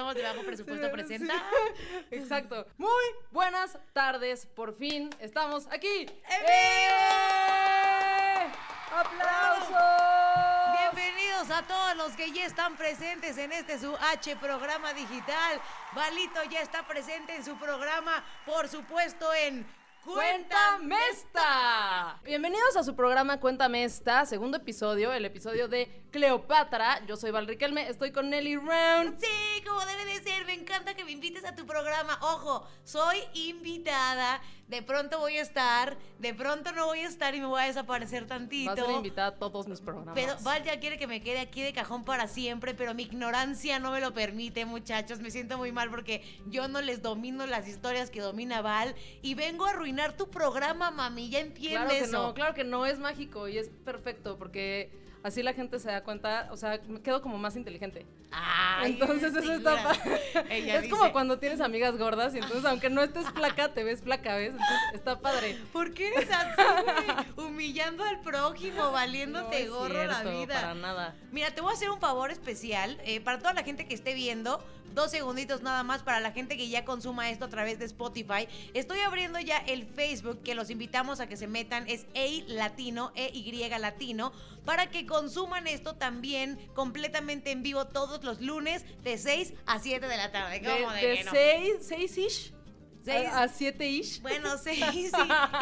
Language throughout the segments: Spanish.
De Bajo Presupuesto presenta. sí. Exacto. Muy buenas tardes. Por fin estamos aquí. ¡Eh! ¡Aplausos! Bienvenidos a todos los que ya están presentes en este su H programa digital. Balito ya está presente en su programa, por supuesto, en Cuéntame esta. Bienvenidos a su programa Cuéntame esta, segundo episodio, el episodio de Cleopatra. Yo soy Val Riquelme, estoy con Nelly Round. Sí, como debe de ser. Me encanta que me invites a tu programa. Ojo, soy invitada. De pronto voy a estar, de pronto no voy a estar y me voy a desaparecer tantito. Vas a ser invitada a todos mis programas. Pero Val ya quiere que me quede aquí de cajón para siempre, pero mi ignorancia no me lo permite, muchachos. Me siento muy mal porque yo no les domino las historias que domina Val y vengo a arruinar tu programa, mami. ¿Ya entiendes Claro que eso? no, claro que no, es mágico y es perfecto porque así la gente se da cuenta, o sea, me quedo como más inteligente. Ay, entonces eso está. Ella Es dice, como cuando tienes amigas gordas y entonces aunque no estés flaca, te ves flaca, ¿ves? Entonces está padre. ¿Por qué eres así, güey? Humillando al prójimo, valiéndote No gorro la cierto, vida. Para nada. Mira, te voy a hacer un favor especial eh, para toda la gente que esté viendo. Dos segunditos nada más para la gente que ya consuma esto a través de Spotify. Estoy abriendo ya el Facebook que los invitamos a que se metan. Es EY Latino, EY Latino, para que consuman esto también completamente en vivo todos los lunes de 6 a 7 de la tarde. De, ¿Cómo de de que no? seis, seis ish Seis. a, a siete ish. Bueno, 6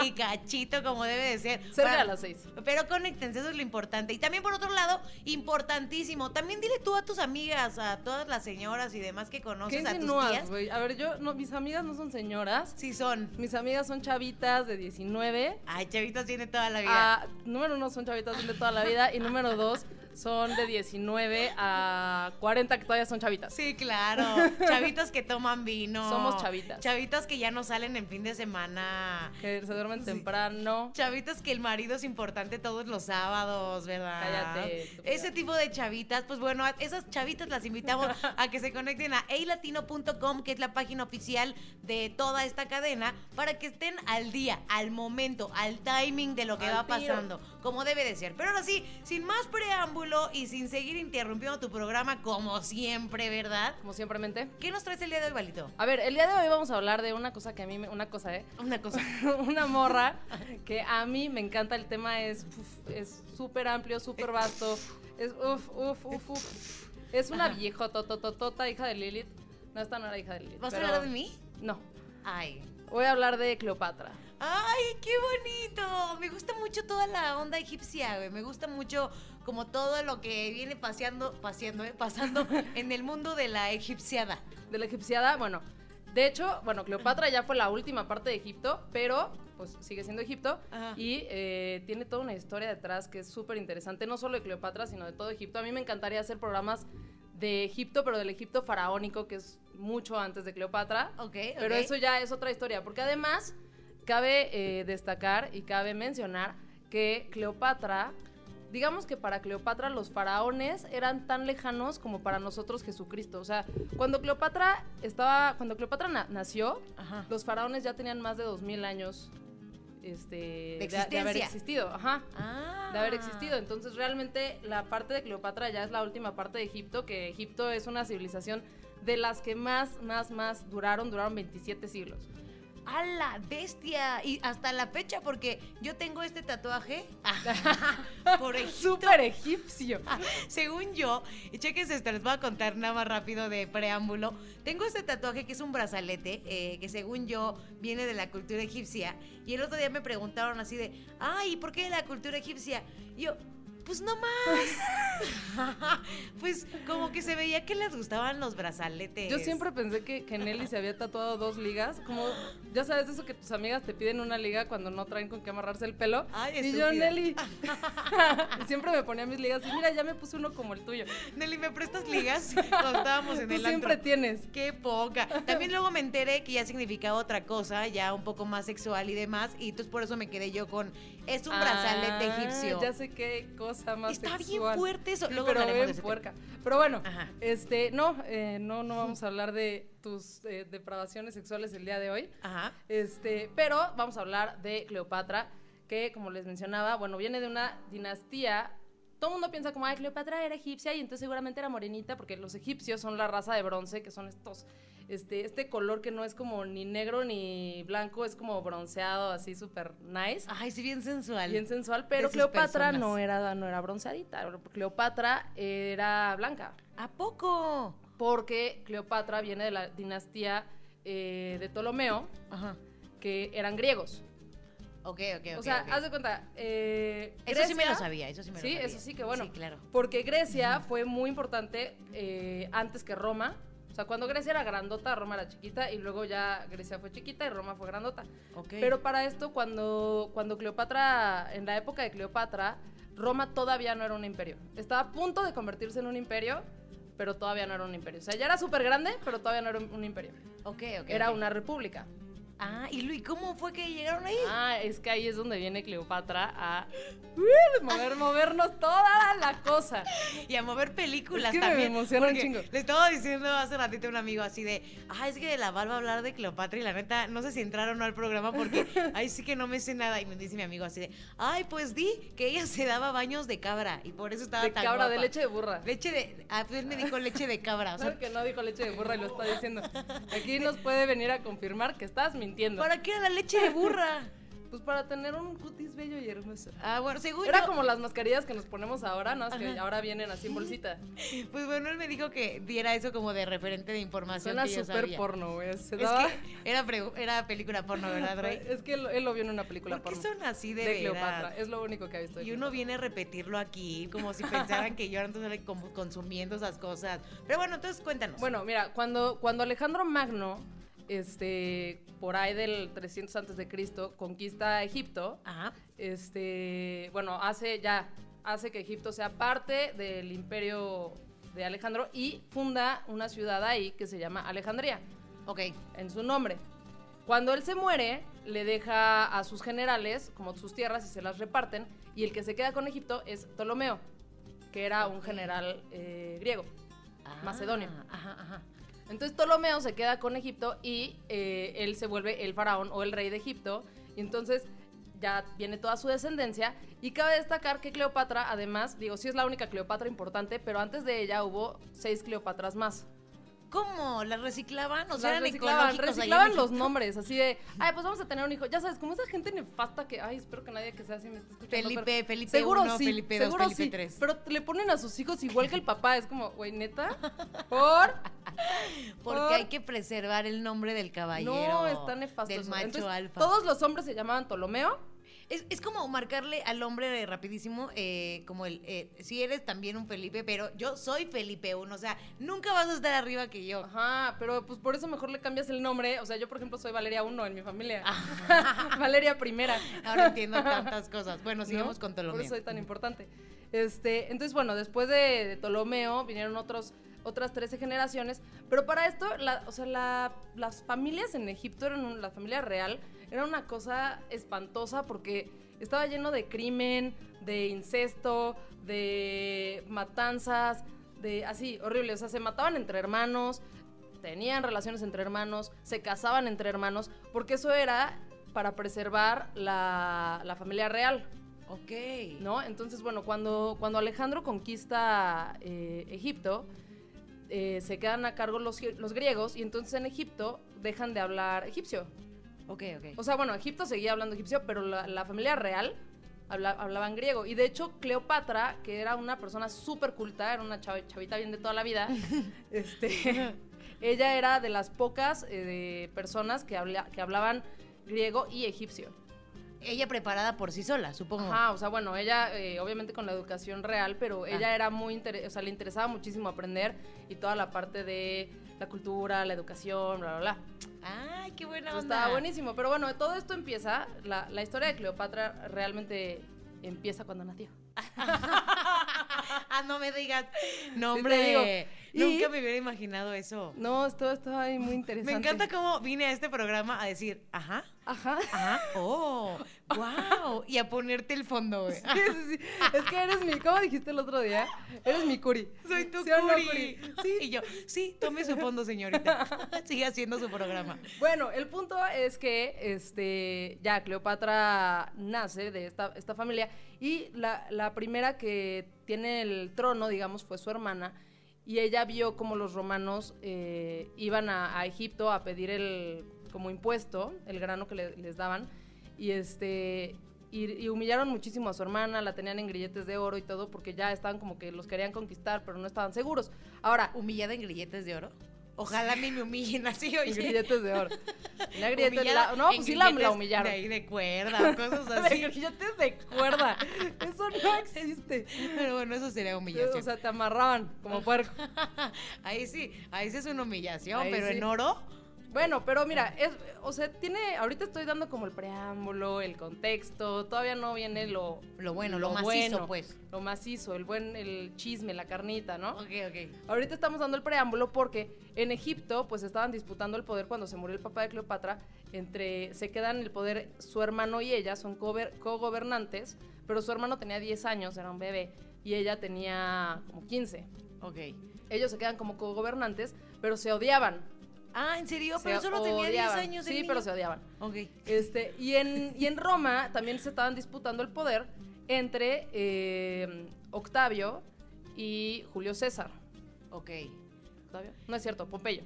y cachito como debe de ser. Cerca de las seis. pero conéctense, eso es lo importante. Y también por otro lado, importantísimo, también dile tú a tus amigas, a todas las señoras y demás que ¿Qué conoces, a tus tías. A ver, yo, no, mis amigas no son señoras. Sí son. Mis amigas son chavitas de 19. Ay, chavitos tiene toda la vida. Ah, número uno son chavitas de toda la vida y número dos son de 19 a 40 que todavía son chavitas. Sí, claro. Chavitos que toman vino. Somos chavitas. Chavitos que ya no salen en fin de semana. Que se duermen temprano. Chavitos que el marido es importante todos los sábados, ¿verdad? Cállate. Ese tipo de chavitas, pues bueno, a esas chavitas las invitamos a que se conecten a eilatino.com, que es la página oficial de toda esta cadena, para que estén al día, al momento, al timing de lo que Al va pasando, como debe de ser. Pero ahora sí, sin más preámbulo y sin seguir interrumpiendo tu programa, como siempre, ¿verdad? Como siempre mente. ¿Qué nos traes el día de hoy, Balito? A ver, el día de hoy vamos a hablar de una cosa que a mí me... Una cosa, ¿eh? Una cosa. una morra que a mí me encanta. El tema es uf, es súper amplio, súper vasto. Es uf, uf, uf, uf. Es una Ajá. viejotototota, hija de Lilith. No, esta no era hija de Lilith. ¿Vas a hablar de mí? No. Ay. Voy a hablar de Cleopatra. ¡Ay, qué bonito! Me gusta mucho toda la onda egipcia, güey. Me gusta mucho como todo lo que viene paseando, paseando, ¿eh? pasando en el mundo de la egipciada. De la egipciada, bueno. De hecho, bueno, Cleopatra ya fue la última parte de Egipto, pero pues sigue siendo Egipto Ajá. y eh, tiene toda una historia detrás que es súper interesante, no solo de Cleopatra, sino de todo Egipto. A mí me encantaría hacer programas de Egipto, pero del Egipto faraónico, que es mucho antes de Cleopatra. Ok, Pero eso ya es otra historia, porque además cabe eh, destacar y cabe mencionar que Cleopatra, digamos que para Cleopatra los faraones eran tan lejanos como para nosotros Jesucristo. O sea, cuando Cleopatra estaba, cuando Cleopatra na- nació, Ajá. los faraones ya tenían más de 2000 años este, de, haber existido. Ajá Ah. de haber existido. Entonces, realmente la parte de Cleopatra ya es la última parte de Egipto, que Egipto es una civilización de las que más, más, más duraron, duraron 27 siglos. ¡A la bestia! Y hasta la fecha, porque yo tengo este tatuaje por Egipto. Súper egipcio. Según yo, y cheques esto, les voy a contar nada más rápido de preámbulo. Tengo este tatuaje que es un brazalete, eh, que según yo viene de la cultura egipcia. Y el otro día me preguntaron así de, ay, ¿por qué de la cultura egipcia? Y yo, pues no más. pues como que se veía que les gustaban los brazaletes. Yo siempre pensé que, que Nelly se había tatuado dos ligas, como, ya sabes, eso que tus amigas te piden una liga cuando no traen con qué amarrarse el pelo. Ay, y yo. Nelly, siempre me ponía mis ligas y mira, ya me puse uno como el tuyo. Nelly, ¿me prestas ligas? Cuando estábamos en Tú el siempre antro. tienes. Qué poca. También luego me enteré que ya significaba otra cosa, ya un poco más sexual y demás. Y entonces por eso me quedé yo con. Es un brazalete Ah, egipcio. Ya sé qué cosa más Está bien fuerte eso. Luego pero bien puerca. Pero bueno, Ajá. este, no, eh, no, no vamos a hablar de tus eh, depravaciones sexuales el día de hoy. Ajá. Este, pero vamos a hablar de Cleopatra, que como les mencionaba, bueno, viene de una dinastía todo el mundo piensa como, ay, Cleopatra era egipcia y entonces seguramente era morenita porque los egipcios son la raza de bronce, que son estos, este, este color que no es como ni negro ni blanco, es como bronceado, así súper nice. Ay, sí, bien sensual. Bien sensual, pero Cleopatra personas. no era, no era bronceadita. Cleopatra era blanca. ¿A poco? Porque Cleopatra viene de la dinastía eh, de Ptolomeo, Ajá. que eran griegos. Ok, ok, ok. o sea, haz de cuenta. eh, Eso sí me lo Grecia- sabía, eso sí me lo Sí, sabía. eso sí que bueno. Sí, claro. Porque Grecia fue muy importante eh, antes que Roma. O sea, cuando Grecia era grandota, Roma era chiquita y luego ya Grecia fue chiquita y Roma fue grandota. Ok. Pero para esto, cuando, cuando Cleopatra, en la época de Cleopatra, Roma todavía no era un imperio. Estaba a punto de convertirse en un imperio, pero todavía no era un imperio. O sea, ya era súper grande, pero todavía no era un imperio. Ok, ok. Era una república. Ah, ¿y Luis, cómo fue que llegaron ahí? Ah, es que ahí es donde viene Cleopatra a uh, mover, movernos toda la cosa. Y a mover películas Es que me emociona un chingo. Le estaba diciendo hace ratito a un amigo así de, ah, es que de la Val va a hablar de Cleopatra y la neta, no sé si entraron o no al programa porque ahí sí que no me sé nada. Y me dice mi amigo así de, ay, pues di que ella se daba baños de cabra y por eso estaba De tan cabra, de guapa". leche de burra. Leche de, ah, pues él me dijo leche de cabra. O sea, Claro que no dijo leche de burra y lo está diciendo. Aquí nos puede venir a confirmar que estás mintiendo. ¿Para qué era la leche de burra? Pues para tener un cutis bello y hermoso. Ah, bueno, según Era yo- como las mascarillas que nos ponemos ahora, ¿no? Es que Ajá. ahora vienen así en bolsita. Pues bueno, él me dijo que diera eso como de referente de información Suena que yo súper sabía. porno, güey. Es daba- que era, era película porno, ¿verdad, Rey? Es que él, él lo vio en una película ¿Por qué porno. son así de, de? Cleopatra. Es lo único que ha visto. Y uno viene a repetirlo aquí, como si pensaran que yo ando como consumiendo esas cosas. Pero bueno, entonces cuéntanos. Bueno, mira, cuando, cuando Alejandro Magno, este, por ahí del 300 antes de Cristo, conquista Egipto, Ajá. este, bueno, hace ya, hace que Egipto sea parte del imperio de Alejandro y funda una ciudad ahí que se llama Alejandría, Ok. en su nombre. Cuando él se muere, le deja a sus generales como sus tierras y se las reparten, y el que se queda con Egipto es Ptolomeo, que era un general eh, griego. Macedonio. Ah, Ajá, ajá. Entonces Ptolomeo se queda con Egipto y eh, él se vuelve el faraón o el rey de Egipto. Y entonces ya viene toda su descendencia. Y cabe destacar que Cleopatra, además, digo, sí es la única Cleopatra importante, pero antes de ella hubo seis Cleopatras más. ¿Cómo? ¿Las reciclaban? O sea, eran reciclaban, reciclaban los nombres, así de, ay, pues vamos a tener un hijo. Ya sabes, como esa gente nefasta que, ay, espero que nadie que sea así me esté escuchando. Felipe, Felipe seguro uno, sí, Felipe dos, seguro Felipe sí, tres. Pero le ponen a sus hijos igual que el papá, es como, güey, neta, por... Porque por- hay que preservar el nombre del caballero. No, está nefasto. Del macho Entonces, alfa. Todos los hombres se llamaban Ptolomeo. Es, es como marcarle al hombre rapidísimo, eh, como el, eh, si eres también un Felipe, pero yo soy Felipe uno, o sea, nunca vas a estar arriba que yo. Ajá, pero pues por eso mejor le cambias el nombre. O sea, yo por ejemplo soy Valeria 1 en mi familia. Ah. Valeria primera. Ahora entiendo tantas cosas. Bueno, ¿no? sigamos con Ptolomeo. Por eso soy tan importante. Este, entonces, bueno, después de, de Ptolomeo vinieron otros, otras 13 generaciones. Pero para esto, la- o sea, la- las familias en Egipto, eran un- la familia real, era una cosa espantosa porque estaba lleno de crimen, de incesto, de matanzas, de así, horrible. O sea, se mataban entre hermanos, tenían relaciones entre hermanos, se casaban entre hermanos, porque eso era para preservar la, la familia real. Ok. ¿no? Entonces, bueno, cuando, cuando Alejandro conquista eh, Egipto, eh, se quedan a cargo los, los griegos y entonces en Egipto dejan de hablar egipcio. Ok, ok. O sea, bueno, Egipto seguía hablando egipcio, pero la, la familia real habla- hablaban griego. Y de hecho, Cleopatra, que era una persona súper culta, era una chavita bien de toda la vida, este, ella era de las pocas eh, personas que, habla- que hablaban griego y egipcio. Ella preparada por sí sola, supongo. Ajá, o sea, bueno, ella eh, obviamente con la educación real, pero ella era muy, inter- o sea, le interesaba muchísimo aprender y toda la parte de la cultura, la educación, bla, bla, bla. Ay, qué buena Entonces, onda. estaba buenísimo, pero bueno, todo esto empieza, la, la historia de Cleopatra realmente empieza cuando nació. ah, no me digas. No, Sí hombre. Y- Nunca me hubiera imaginado eso. No, esto estaba ahí muy interesante. Me encanta cómo vine a este programa a decir, ajá, Ajá. Ajá. Oh, wow. Y a ponerte el fondo, güey. Sí, sí, sí. Es que eres mi, ¿cómo dijiste el otro día? Eres mi curi. Soy tu ¿Sí no, curi. Sí. Y yo, sí, tome su fondo, señorita. Sigue haciendo su programa. Bueno, el punto es que este, ya Cleopatra nace de esta, esta familia y la, la primera que tiene el trono, digamos, fue su hermana. Y ella vio como los romanos eh, iban a, a Egipto a pedir el como impuesto, el grano que le- les daban. Y este y, y humillaron muchísimo a su hermana, la tenían en grilletes de oro y todo, porque ya estaban como que los querían conquistar, pero no estaban seguros. Ahora, ¿Humillada en grilletes de oro? Ojalá a mí me humillen así, oye. en grilletes de oro. La- no, pues sí la, la humillaron. De ahí de cuerda, cosas De así. grilletes de cuerda. Eso no existe. Pero bueno, eso sería humillación. O sea, te amarraban como puerco. ahí sí, ahí sí es una humillación, Ahí pero sí. en oro. Bueno, pero mira, es, o sea, tiene, ahorita estoy dando como el preámbulo, el contexto, todavía no viene lo, Lo bueno, lo, Lo macizo, bueno. pues. lo macizo, el buen, el chisme, la carnita, ¿no? Ok, ok. Ahorita estamos dando el preámbulo porque en Egipto pues estaban disputando el poder cuando se murió el papá de Cleopatra, entre se quedan el poder su hermano y ella, son co-gobernantes, pero su hermano tenía 10 años, era un bebé, y ella tenía como 15. Ok. Ellos se quedan como co-gobernantes, pero se odiaban. Ah, ¿en serio? Se Pero solo tenía 10 odiaban. años Sí, niño. pero se odiaban. Ok. Este, y, en, y en Roma también se estaban disputando el poder entre eh, Octavio y Julio César. Ok. ¿Octavio? No es cierto, Pompeyo.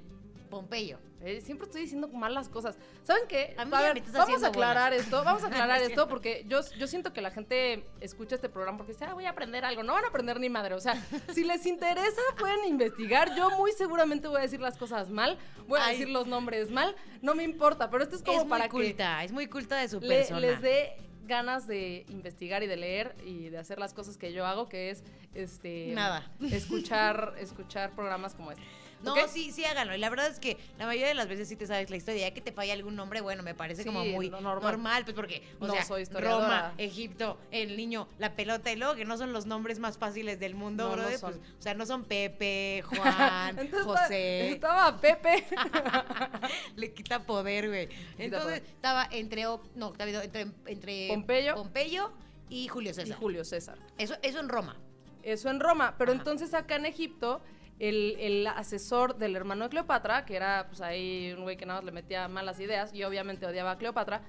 Pompeyo. Eh, siempre estoy diciendo malas cosas. ¿Saben qué? A mí A ver, me vamos a aclarar esto, vamos a aclarar Es esto porque yo, yo siento que la gente escucha este programa porque dice, ah, voy a aprender algo. No van a aprender ni madre. O sea, si les interesa, pueden investigar. Yo muy seguramente voy a decir las cosas mal, voy a Ay. decir los nombres mal, no me importa, pero esto es como es para muy que culta, es muy culta de su le- persona. les dé ganas de investigar y de leer y de hacer las cosas que yo hago, que es este Nada. escuchar, escuchar programas como este. No, ¿Ok? sí, sí háganlo. Y la verdad es que la mayoría de las veces sí te sabes la historia. Ya que te falla algún nombre, bueno, me parece Sí, como muy normal. normal. pues porque, o No sea, soy. Roma, Egipto, el niño, la pelota y luego que no son los nombres más fáciles del mundo, No, no brother, son. pues, o sea, no son Pepe, Juan, Entonces, José. Estaba Pepe. Le quita poder, güey. Entonces, poder. estaba entre, no, entre, entre Pompeyo. Pompeyo y Julio y César. Julio César. Eso, eso en Roma. Eso en Roma. Pero Ajá. entonces acá en Egipto, el, el asesor del hermano de Cleopatra, que era pues ahí un güey que nada más le metía malas ideas y obviamente odiaba a Cleopatra,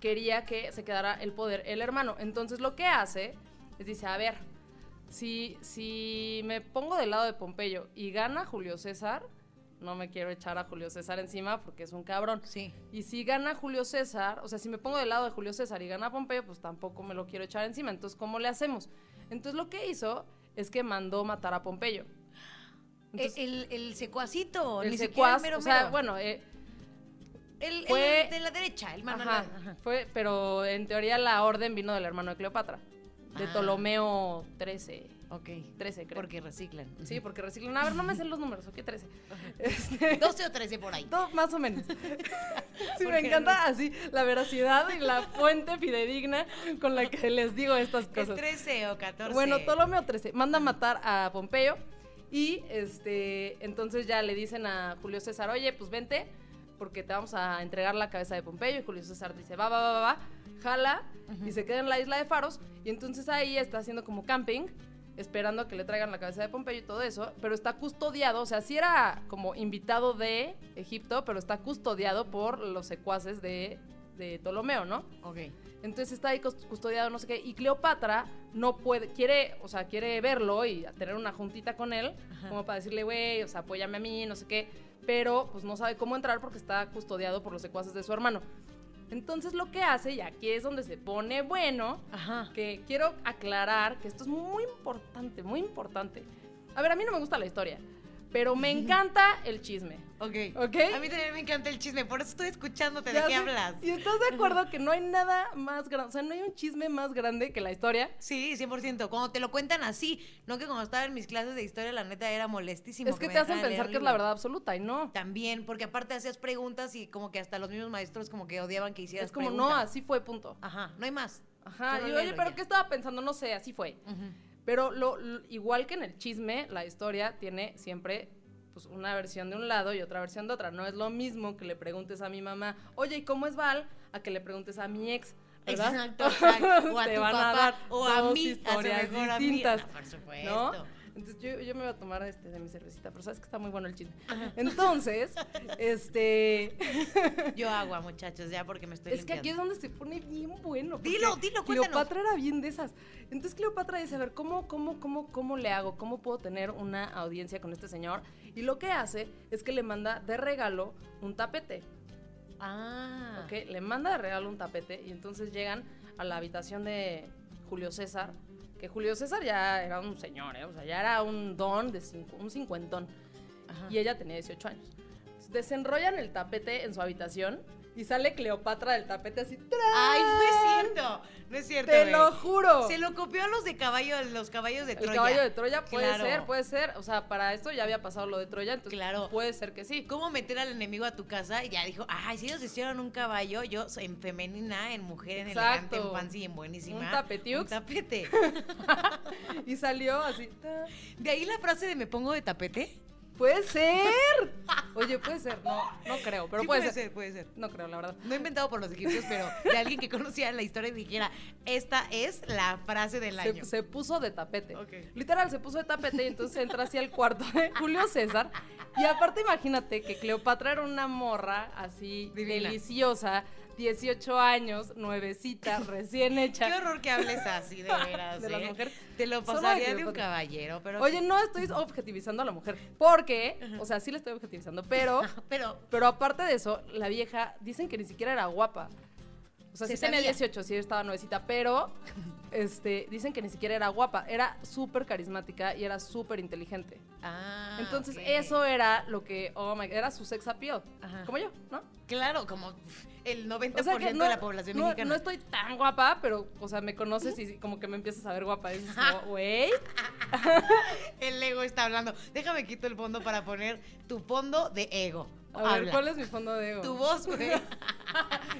quería que se quedara el poder el hermano. Entonces lo que hace es dice, a ver, si, si me pongo del lado de Pompeyo y gana Julio César, no me quiero echar a Julio César encima porque es un cabrón. Sí. Y si gana Julio César, o sea, si me pongo del lado de Julio César y gana Pompeyo, pues tampoco me lo quiero echar encima. Entonces, ¿cómo le hacemos? Entonces, lo que hizo es que mandó matar a Pompeyo. Entonces, el, el secuacito, el ni secuaz, el mero o sea, mero. bueno, eh, el, el fue- de la derecha, el mano ajá, ajá. fue, pero en teoría la orden vino del hermano de Cleopatra, de Ah. Ptolomeo 13, Ok. 13 creo. Porque reciclan. Sí, porque reciclan. A ver, no me sé los números, ¿ok? 13. Este, 12 o 13 por ahí. Todo más o menos. Sí, me encanta así la veracidad y la fuente fidedigna con la que les digo estas Es cosas. 13 o 14. Bueno, Ptolomeo 13 manda a matar a Pompeyo y este entonces ya le dicen a Julio César, oye, pues vente porque te vamos a entregar la cabeza de Pompeyo y Julio César dice, va, va, va, va, va, jala y se queda en la isla de Faros. Y entonces ahí está haciendo como camping esperando a que le traigan la cabeza de Pompeyo y todo eso, pero está custodiado, o sea, sí era como invitado de Egipto, pero está custodiado por los secuaces de, de Ptolomeo, ¿no? Ok. Entonces está ahí cus- custodiado, no sé qué. Y Cleopatra no puede, quiere, o sea, quiere verlo y tener una juntita con él, Ajá. como para decirle, güey, o sea, apóyame a mí, no sé qué. Pero pues no sabe cómo entrar porque está custodiado por los secuaces de su hermano. Entonces lo que hace, y aquí es donde se pone bueno, Ajá. que quiero aclarar que esto es muy importante, muy importante. A ver, a mí no me gusta la historia, pero me encanta el chisme. Ok. ¿Ok? A mí también me encanta el chisme, por eso estoy escuchándote. ¿De qué sé. hablas? ¿Y estás de acuerdo que no hay nada más grande, o sea, no hay un chisme más grande que la historia? Sí, 100%. Cuando te lo cuentan así, no que cuando estaba en mis clases de historia, la neta era molestísimo. Es que te hacen pensar que es la verdad absoluta y no. También, porque aparte hacías preguntas y como que hasta los mismos maestros como que odiaban que hicieras Es como, no, preguntas. así fue, punto. Ajá, no hay más. Ajá, Solo y oye, pero ya. ¿qué estaba pensando? No sé, así fue. Ujú. Pero lo, lo- igual que en el chisme, la historia tiene siempre pues, una versión de un lado y otra versión de otra. No es lo mismo que le preguntes a mi mamá, oye, ¿y cómo es Val? a que le preguntes a mi ex. ¿verdad? Exacto, exacto. O a Te tu van a papá, dar o a mí, a historias mejor amiga. distintas, No, por supuesto. ¿no? Entonces yo, yo me voy a tomar este de mi cervecita, pero sabes que está muy bueno el chisme. Entonces, este Yo agua, muchachos, ya porque me estoy es que aquí es donde se pone bien bueno. Dilo, dilo, cuéntanos. Cleopatra era bien de esas. Entonces Cleopatra dice, a ver, ¿cómo, cómo, cómo, cómo le hago? ¿Cómo puedo tener una audiencia con este señor? Y lo que hace es que le manda de regalo un tapete. Ah. ¿ok? Le manda de regalo un tapete y entonces llegan a la habitación de Julio César, que Julio César ya era un señor, ¿eh? o sea, ya era un don, de cincu- un cincuentón, Ajá. y ella tenía 18 años. Entonces, desenrollan el tapete en su habitación y sale Cleopatra del tapete así. Ay, no es cierto. No es cierto. ¡Te güey. lo juro! Se lo copió a los de caballo, los caballos de el Troya. caballo de Troya puede Claro. ser, puede ser. O sea, para esto ya había pasado lo de Troya, entonces Claro. puede ser que sí. ¿Cómo meter al enemigo a tu casa? Y ya dijo, ay, si ellos hicieron un caballo, yo en femenina, en mujer, en elegante, en fancy, en buenísima. Un tapetiux. Un tapete. Y salió así. De ahí la frase de me pongo de tapete. ¡Puede ser! Oye, puede ser. No, no creo, pero Sí, puede, puede ser. ser, puede ser. No creo, la verdad. No inventado por los egipcios, pero de alguien que conocía la historia y dijera, esta es la frase del año. Se, se puso de tapete. Ok. Literal, se puso de tapete y entonces entra hacia el cuarto de Julio César. Y aparte, imagínate que Cleopatra era una morra así Divina. deliciosa, 18 años, nuevecita, recién hecha. Qué horror que hables así, de veras. De las ¿eh? mujeres. Te lo pasaría de un caballero, pero. Oye, no estoy objetivizando a la mujer, porque, o sea, sí la estoy objetivizando, pero, pero. pero aparte de eso, la vieja, dicen que ni siquiera era guapa. O sea, Se sí tenía sabía. 18, sí estaba nuevecita, pero este, dicen que ni siquiera era guapa. Era súper carismática y era súper inteligente. Ah, Entonces, eso era lo que, oh my, era su sex appeal. Ajá. Como yo, ¿no? Claro, como el 90% O sea que no, de la población no- mexicana. no estoy tan guapa, pero, o sea, me conoces y como que me empiezas a ver guapa. Y dices, como, güey. El ego está hablando. Déjame quito el fondo para poner tu fondo de ego. A ver. ¿cuál es mi fondo de ego? Tu voz, güey.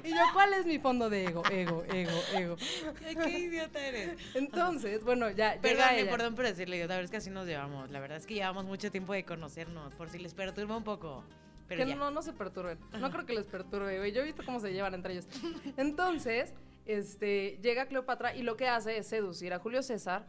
Y yo, ¿cuál es mi fondo de ego? Ego, ego, ego. Qué idiota eres. Entonces, bueno, ya Perdón, ella. perdón por decirle idiota, pero es que así nos llevamos. La verdad es que llevamos mucho tiempo de conocernos, por si les perturba un poco. Pero que ya. no, no se perturben. No creo que les perturbe, güey. Yo he visto cómo se llevan entre ellos. Entonces, este, llega Cleopatra y lo que hace es seducir a Julio César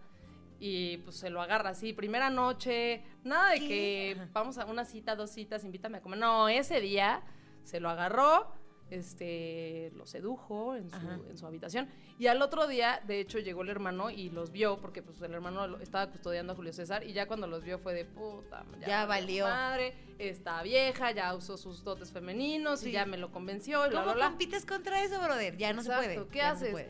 y pues se lo agarra así, primera noche, nada de ¿Qué? que vamos a una cita, dos citas, invítame a comer. No, ese día se lo agarró, este, lo sedujo en su, en su habitación y al otro día, de hecho, llegó el hermano y los vio porque pues el hermano estaba custodiando a Julio César y ya cuando los vio fue de puta, Ya valió. madre, está vieja, ya usó sus dotes femeninos Sí. y ya me lo convenció y ¿Cómo bla, bla. compites contra eso, brother? Ya no Exacto, se puede. ¿qué ya haces?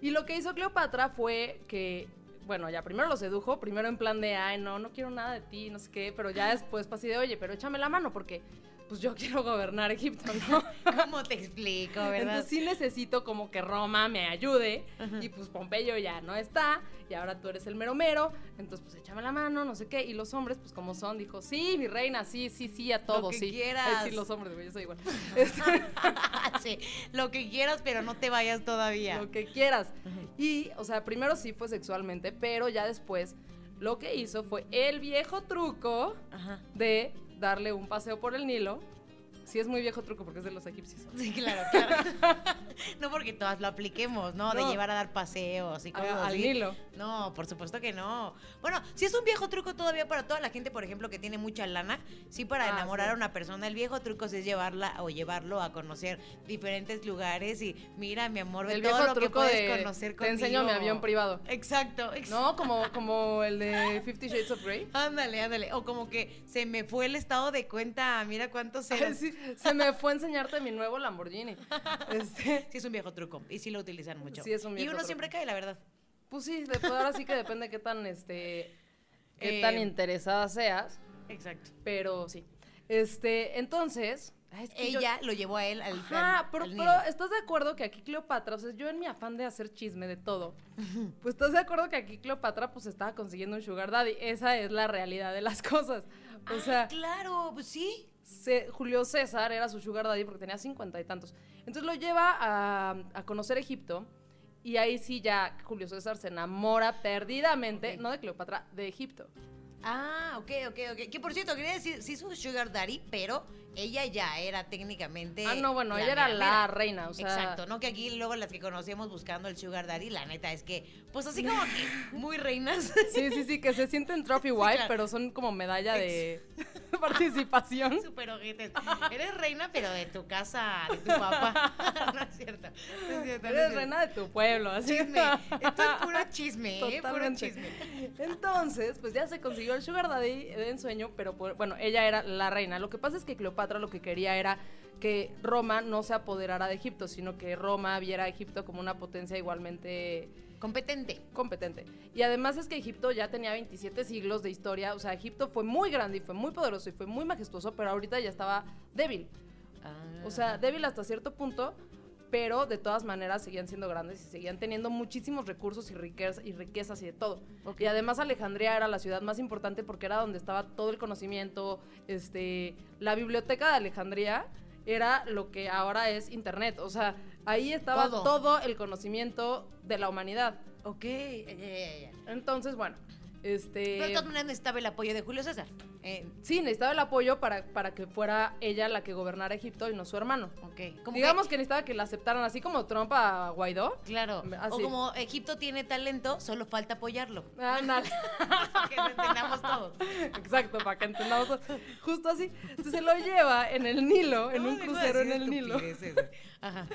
Y lo que hizo Cleopatra fue que, bueno, ya primero lo sedujo, primero en plan de, ay, no, no quiero nada de ti, no sé qué, pero ya después así de, oye, pero échame la mano porque, pues yo quiero gobernar Egipto, ¿no? ¿Cómo te explico, verdad? Entonces sí necesito como que Roma me ayude Ajá. y pues Pompeyo ya no está y ahora tú eres el mero mero, entonces pues échame la mano, no sé qué, y los hombres pues como son, dijo, sí, mi reina, sí, sí, sí, a todos, que sí. quieras. Ay, sí, los hombres, yo soy igual. Este, sí, lo que quieras, pero no te vayas todavía. lo que quieras. Y, o sea, primero sí fue sexualmente, pero ya después lo que hizo fue el viejo truco Ajá. de darle un paseo por el Nilo. Sí es muy viejo truco porque es de los egipcios. Sí, claro, claro. no porque todas lo apliquemos, ¿no? De llevar a dar paseos y cosas al. Nilo. No, por supuesto que no. Bueno, si es un viejo truco todavía para toda la gente, por ejemplo, que tiene mucha lana, sí para Ah, enamorar sí. a una persona, el viejo truco sí es llevarla o llevarlo a conocer diferentes lugares y mira, mi amor, ve El todo viejo lo que truco puedes de conocer te conmigo. enseño mi avión privado. Exacto, exacto. No, como, como el de Fifty Shades of Grey. Ándale, ándale. O como que se me fue el estado de cuenta, mira cuántos eran. sí, se me fue a enseñarte mi nuevo Lamborghini. Este, Sí, es un viejo truco y sí lo utilizan mucho. Sí, es un y viejo uno truco. siempre cae, la verdad. pues sí, de- pues ahora sí que depende qué tan, este, qué Eh, tan interesada seas, Exacto. pero sí. Este, entonces, ay, es que yo- Ella lo llevó a él al, Ajá, al- pero, al pero Nilo. ¿estás de acuerdo que aquí Cleopatra, o sea, yo en mi afán de hacer chisme de todo, pues estás de acuerdo que aquí Cleopatra pues estaba consiguiendo un sugar daddy? Esa es la realidad de las cosas. O Ah, sea, claro, pues sí. Julio César era su sugar daddy porque tenía cincuenta y tantos. Entonces lo lleva a, a conocer Egipto y ahí sí ya Julio César se enamora perdidamente, no de Cleopatra, de Egipto. Ah, ok, ok, ok. Que por cierto, quería decir, sí es un sugar daddy, pero ella ya era técnicamente. Ah, no, bueno, la ella era mera la mera. reina, o sea. Exacto, ¿no? Que aquí luego las que conocemos buscando el sugar daddy, la neta es que, pues así como que muy reinas. Sí, sí, sí, que se sienten trophy wife, claro. pero son como medalla de participación. Súper ojetes. Eres reina, pero de tu casa, de tu papá. Es cierto. No es cierto, no es Eres reina de tu pueblo, así. Chisme. Esto es puro chisme, ¿eh? Puro chisme. Entonces, pues ya se consiguió el Sugar Daddy de ensueño, pero por- bueno, ella era la reina. Lo que pasa es que Cleopatra lo que quería era que Roma no se apoderara de Egipto, sino que Roma viera a Egipto como una potencia igualmente Competente. competente. Y además es que Egipto ya tenía 27 siglos de historia, o sea, Egipto fue muy grande y fue muy poderoso y fue muy majestuoso, pero ahorita ya estaba débil. O sea, débil hasta cierto punto, pero de todas maneras seguían siendo grandes y seguían teniendo muchísimos recursos y riquezas y, riquezas y de todo. Y además Alejandría era la ciudad más importante porque era donde estaba todo el conocimiento, este, la biblioteca de Alejandría era lo que ahora es internet, o sea, ahí estaba Todo. todo, el conocimiento de la humanidad. Ok. Entonces, bueno, este Pero de todas maneras necesitaba el apoyo de Julio César. Eh, sí, necesitaba el apoyo para, para que fuera ella la que gobernara Egipto y no su hermano. ok. Como Digamos que necesitaba que la aceptaran así como Trump a Guaidó. claro. Así. O como Egipto tiene talento, solo falta apoyarlo. Ándale. Para que lo entendamos todos. Exacto, para que entendamos. todo. Justo así. Entonces se lo lleva en el Nilo, en un crucero en el Nilo. Ajá.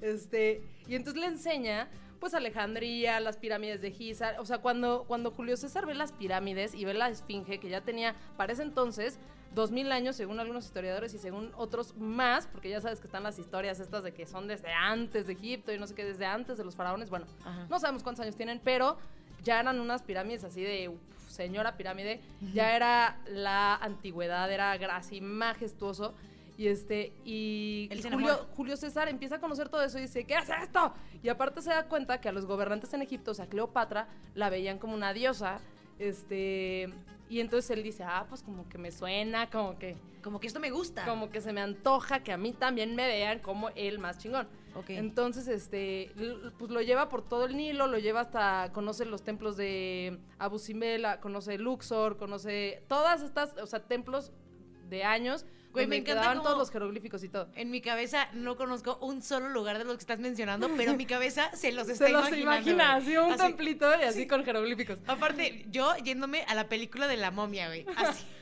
Este, y entonces le enseña, pues, Alejandría, las pirámides de Giza. O sea, cuando, cuando Julio César ve las pirámides y ve la esfinge, que ya tenía, para ese entonces, dos mil años, según algunos historiadores y según otros más, porque ya sabes que están las historias estas de que son desde antes de Egipto y no sé qué, desde antes de los faraones. Bueno, Ajá. no sabemos cuántos años tienen, pero ya eran unas pirámides así de uf, señora pirámide. Ya era la antigüedad, era así majestuoso. Y este, y Julio, César empieza a conocer todo eso y dice, ¿qué es esto? Y aparte se da cuenta que a los gobernantes en Egipto, o sea, Cleopatra, la veían como una diosa. Este, y entonces él dice, ah, pues como que me suena, como que, Como que esto me gusta. como que se me antoja que a mí también me vean como el más chingón. Ok. Entonces, este, pues lo lleva por todo el Nilo, lo lleva hasta, conoce los templos de Abu Simbel, conoce Luxor, conoce todas estas, o sea, templos de años, Güey, me encanta cómo- todos los jeroglíficos y todo. En mi cabeza no conozco un solo lugar de los que estás mencionando, pero mi cabeza se los está Se los imaginando, imagina, güey. así un Así. templito y así con jeroglíficos. Aparte, yo yéndome a la película de la momia, güey. Así.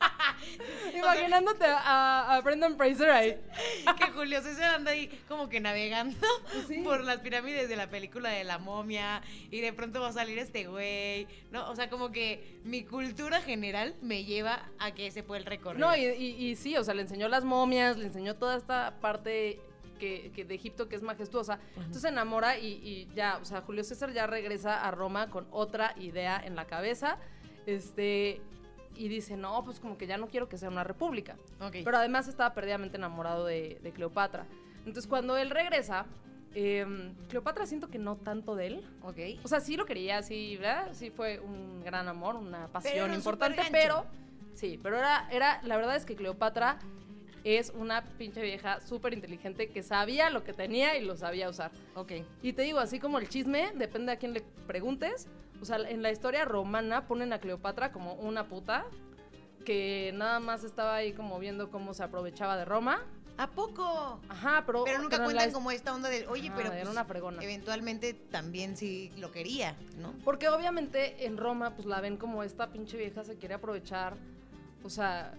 Imaginándote a, a Brendan Fraser ahí. que Julio César anda ahí como que navegando Sí. por las pirámides de la película de la momia y de pronto va a salir este güey, ¿no? O sea, como que mi cultura general me lleva a que ese fue el recorrido. No, y, y- y sí, o sea, le enseñó las momias, le enseñó toda esta parte que, que de Egipto que es majestuosa. Entonces se enamora y, y ya, o sea, Julio César ya regresa a Roma con otra idea en la cabeza. Este. Y dice, no, pues como que ya no quiero que sea una república. Ok. Pero además estaba perdidamente enamorado de, de Cleopatra. Entonces cuando él regresa, em, Cleopatra siento que no tanto de él. ok. O sea, sí lo quería, sí, ¿verdad? Sí fue un gran amor, una pasión importante, pero sí, pero era, era, la verdad es que Cleopatra es una pinche vieja súper inteligente que sabía lo que tenía y lo sabía usar. Ok. Y te digo, así como el chisme, depende a quién le preguntes. O sea, en la historia romana ponen a Cleopatra como una puta que nada más estaba ahí como viendo cómo se aprovechaba de Roma. ¿A poco? Ajá, pero... Pero nunca pero la cuentan como esta onda del, oye, Ajá, pero era pues, una fregona. eventualmente también sí lo quería, ¿no? Porque obviamente en Roma pues la ven como esta pinche vieja se quiere aprovechar, o sea,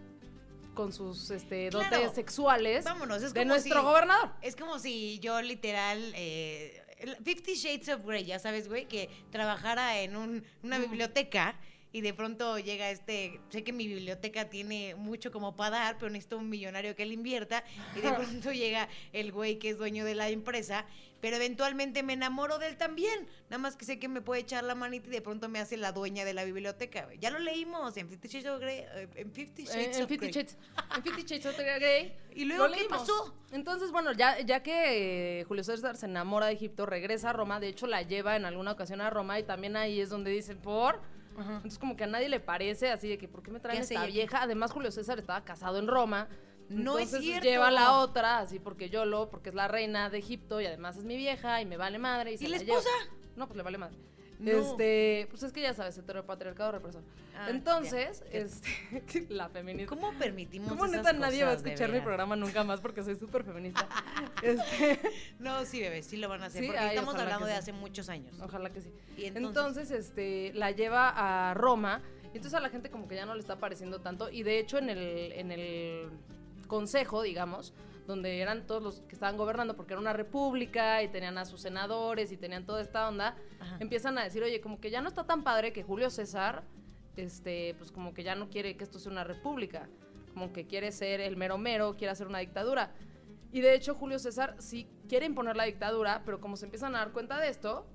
con sus este, dotes Claro. sexuales Vámonos, es de nuestro si- gobernador. Es como si yo literal... Eh, Fifty Shades of Grey, ya sabes, güey, que trabajara en un- una biblioteca y de pronto llega este, sé que mi biblioteca tiene mucho como para dar, pero necesito un millonario que le invierta y de pronto llega el güey que es dueño de la empresa, pero eventualmente me enamoro de él también, nada más que sé que me puede echar la manita y de pronto me hace la dueña de la biblioteca. Ya lo leímos en Fifty Shades of Grey, en Fifty Shades en of Fifty Grey. Shades, en Fifty Shades of Grey. ¿Y luego lo qué leímos. pasó? Entonces, bueno, ya, ya que eh, Julio César se enamora de Egipto, regresa a Roma, de hecho la lleva en alguna ocasión a Roma y también ahí es donde dicen, por... Ajá. Entonces como que a nadie le parece así de que, ¿por qué me traen ¿Qué esta aquí? vieja? Además Julio César estaba casado en Roma. No es cierto. lleva a la otra, así porque yo lo, porque es la reina de Egipto y además es mi vieja y me vale madre. Y, se ¿Y la lleva. esposa? No, pues le vale madre. No. Este, pues es que ya sabes, heteropatriarcado represor. Ah, Entonces, ya, este, la feminista. ¿Cómo permitimos ¿Cómo esas neta nadie va a escuchar mi programa nunca más porque soy súper feminista? este, No, sí, bebé, sí lo van a hacer. Sí, porque ay, estamos hablando de sí. hace muchos años. ojalá que sí. Y Entonces, este, la lleva a Roma. Y entonces a la gente como que ya no le está pareciendo tanto. Y de hecho en el, en el consejo, digamos, donde eran todos los que estaban gobernando, porque era una república y tenían a sus senadores y tenían toda esta onda, Ajá. empiezan a decir, oye, como que ya no está tan padre que Julio César, este, pues como que ya no quiere que esto sea una república, como que quiere ser el mero mero, quiere hacer una dictadura. Y de hecho Julio César sí quiere imponer la dictadura, pero como se empiezan a dar cuenta de esto,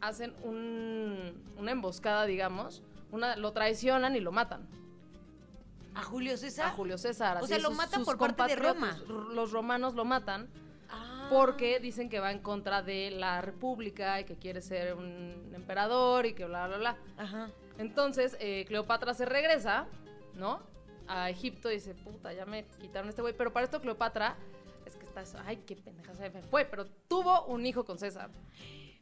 hacen un- una emboscada, digamos, una, lo traicionan y lo matan ¿A Julio César? a Julio César. O sea, lo sus- matan sus por parte de compatriotas, r- Los romanos lo matan Ah. porque dicen que va en contra de la república y que quiere ser un emperador y que bla, bla, bla. Ajá. Entonces, eh, Cleopatra se regresa, ¿no? A Egipto y dice, puta, ya me quitaron este güey. Pero para esto Cleopatra, es que está eso, ay, qué pendeja se me fue, pero tuvo un hijo con César.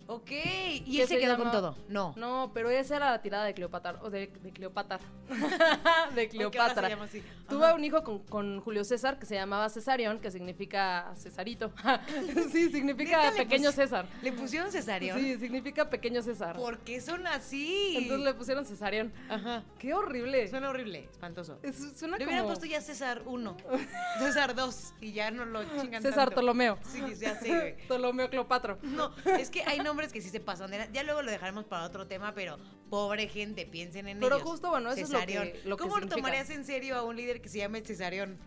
Ok. ¿Y él se se quedó llama- con todo? No. No, pero esa era la tirada de Cleopatra, o de, de Cleopatra. de se Cleopatra. llama así. Tuvo Ajá. un hijo con, con Julio César que se llamaba Cesarión, que significa Cesarito. sí, significa ¿Neta le pequeño César. ¿Le pusieron cesárea? Sí, significa pequeño César. ¿Por qué son así? Entonces le pusieron Cesarión. Ajá. Qué horrible. Suena horrible, espantoso. Es- suena Le hubieran como puesto ya César 1, César 2 y ya no lo chingan César tanto. Ptolomeo. Sí, ya sé. Ptolomeo Cleopatra. No, es que hay nombres que sí se pasan. de la- Ya luego lo dejaremos para otro tema, pero pobre gente, piensen en Pero ellos. justo, bueno, eso es lo que- Cesarión. lo que ¿Cómo significa. tomarías en serio a un líder que se llame Cesarión?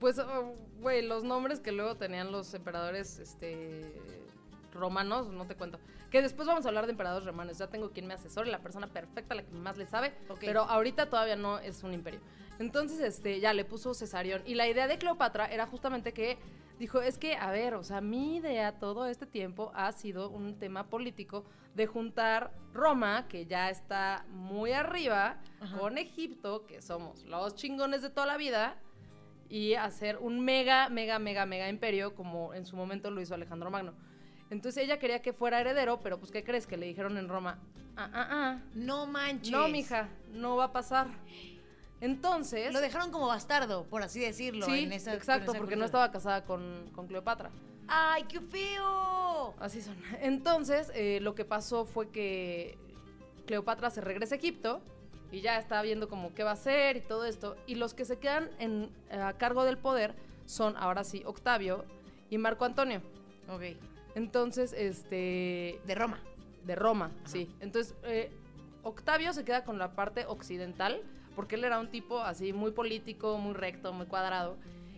Pues, oh, güey, los nombres que luego tenían los emperadores, este, romanos, no te cuento. Que después vamos a hablar de emperadores romanos. Ya tengo quien me asesore, la persona perfecta, la que más le sabe. Pero ahorita todavía no es un imperio. Entonces, este, ya le puso Cesarión. Y la idea de Cleopatra era justamente que dijo, es que, a ver, o sea, mi idea todo este tiempo ha sido un tema político de juntar Roma, que ya está muy arriba, Ajá. con Egipto, que somos los chingones de toda la vida, y hacer un mega, mega, mega, mega imperio como en su momento lo hizo Alejandro Magno. Entonces ella quería que fuera heredero, pero pues ¿qué crees? Que le dijeron en Roma, ah, ah, ah, No manches. no, mija, no va a pasar. Entonces, Lo dejaron como bastardo, por así decirlo. sí, en esa, exacto, esa porque no estaba casada con, con Cleopatra. ¡Ay, qué feo! Así son. Entonces, eh, lo que pasó fue que Cleopatra se regresa a Egipto y ya está viendo como qué va a hacer y todo esto. Y los que se quedan en, a cargo del poder son ahora sí Octavio y Marco Antonio. Ok. Entonces, este. De Roma. De Roma, sí. Entonces, eh, Octavio se queda con la parte occidental, porque él era un tipo así muy político, muy recto, muy cuadrado.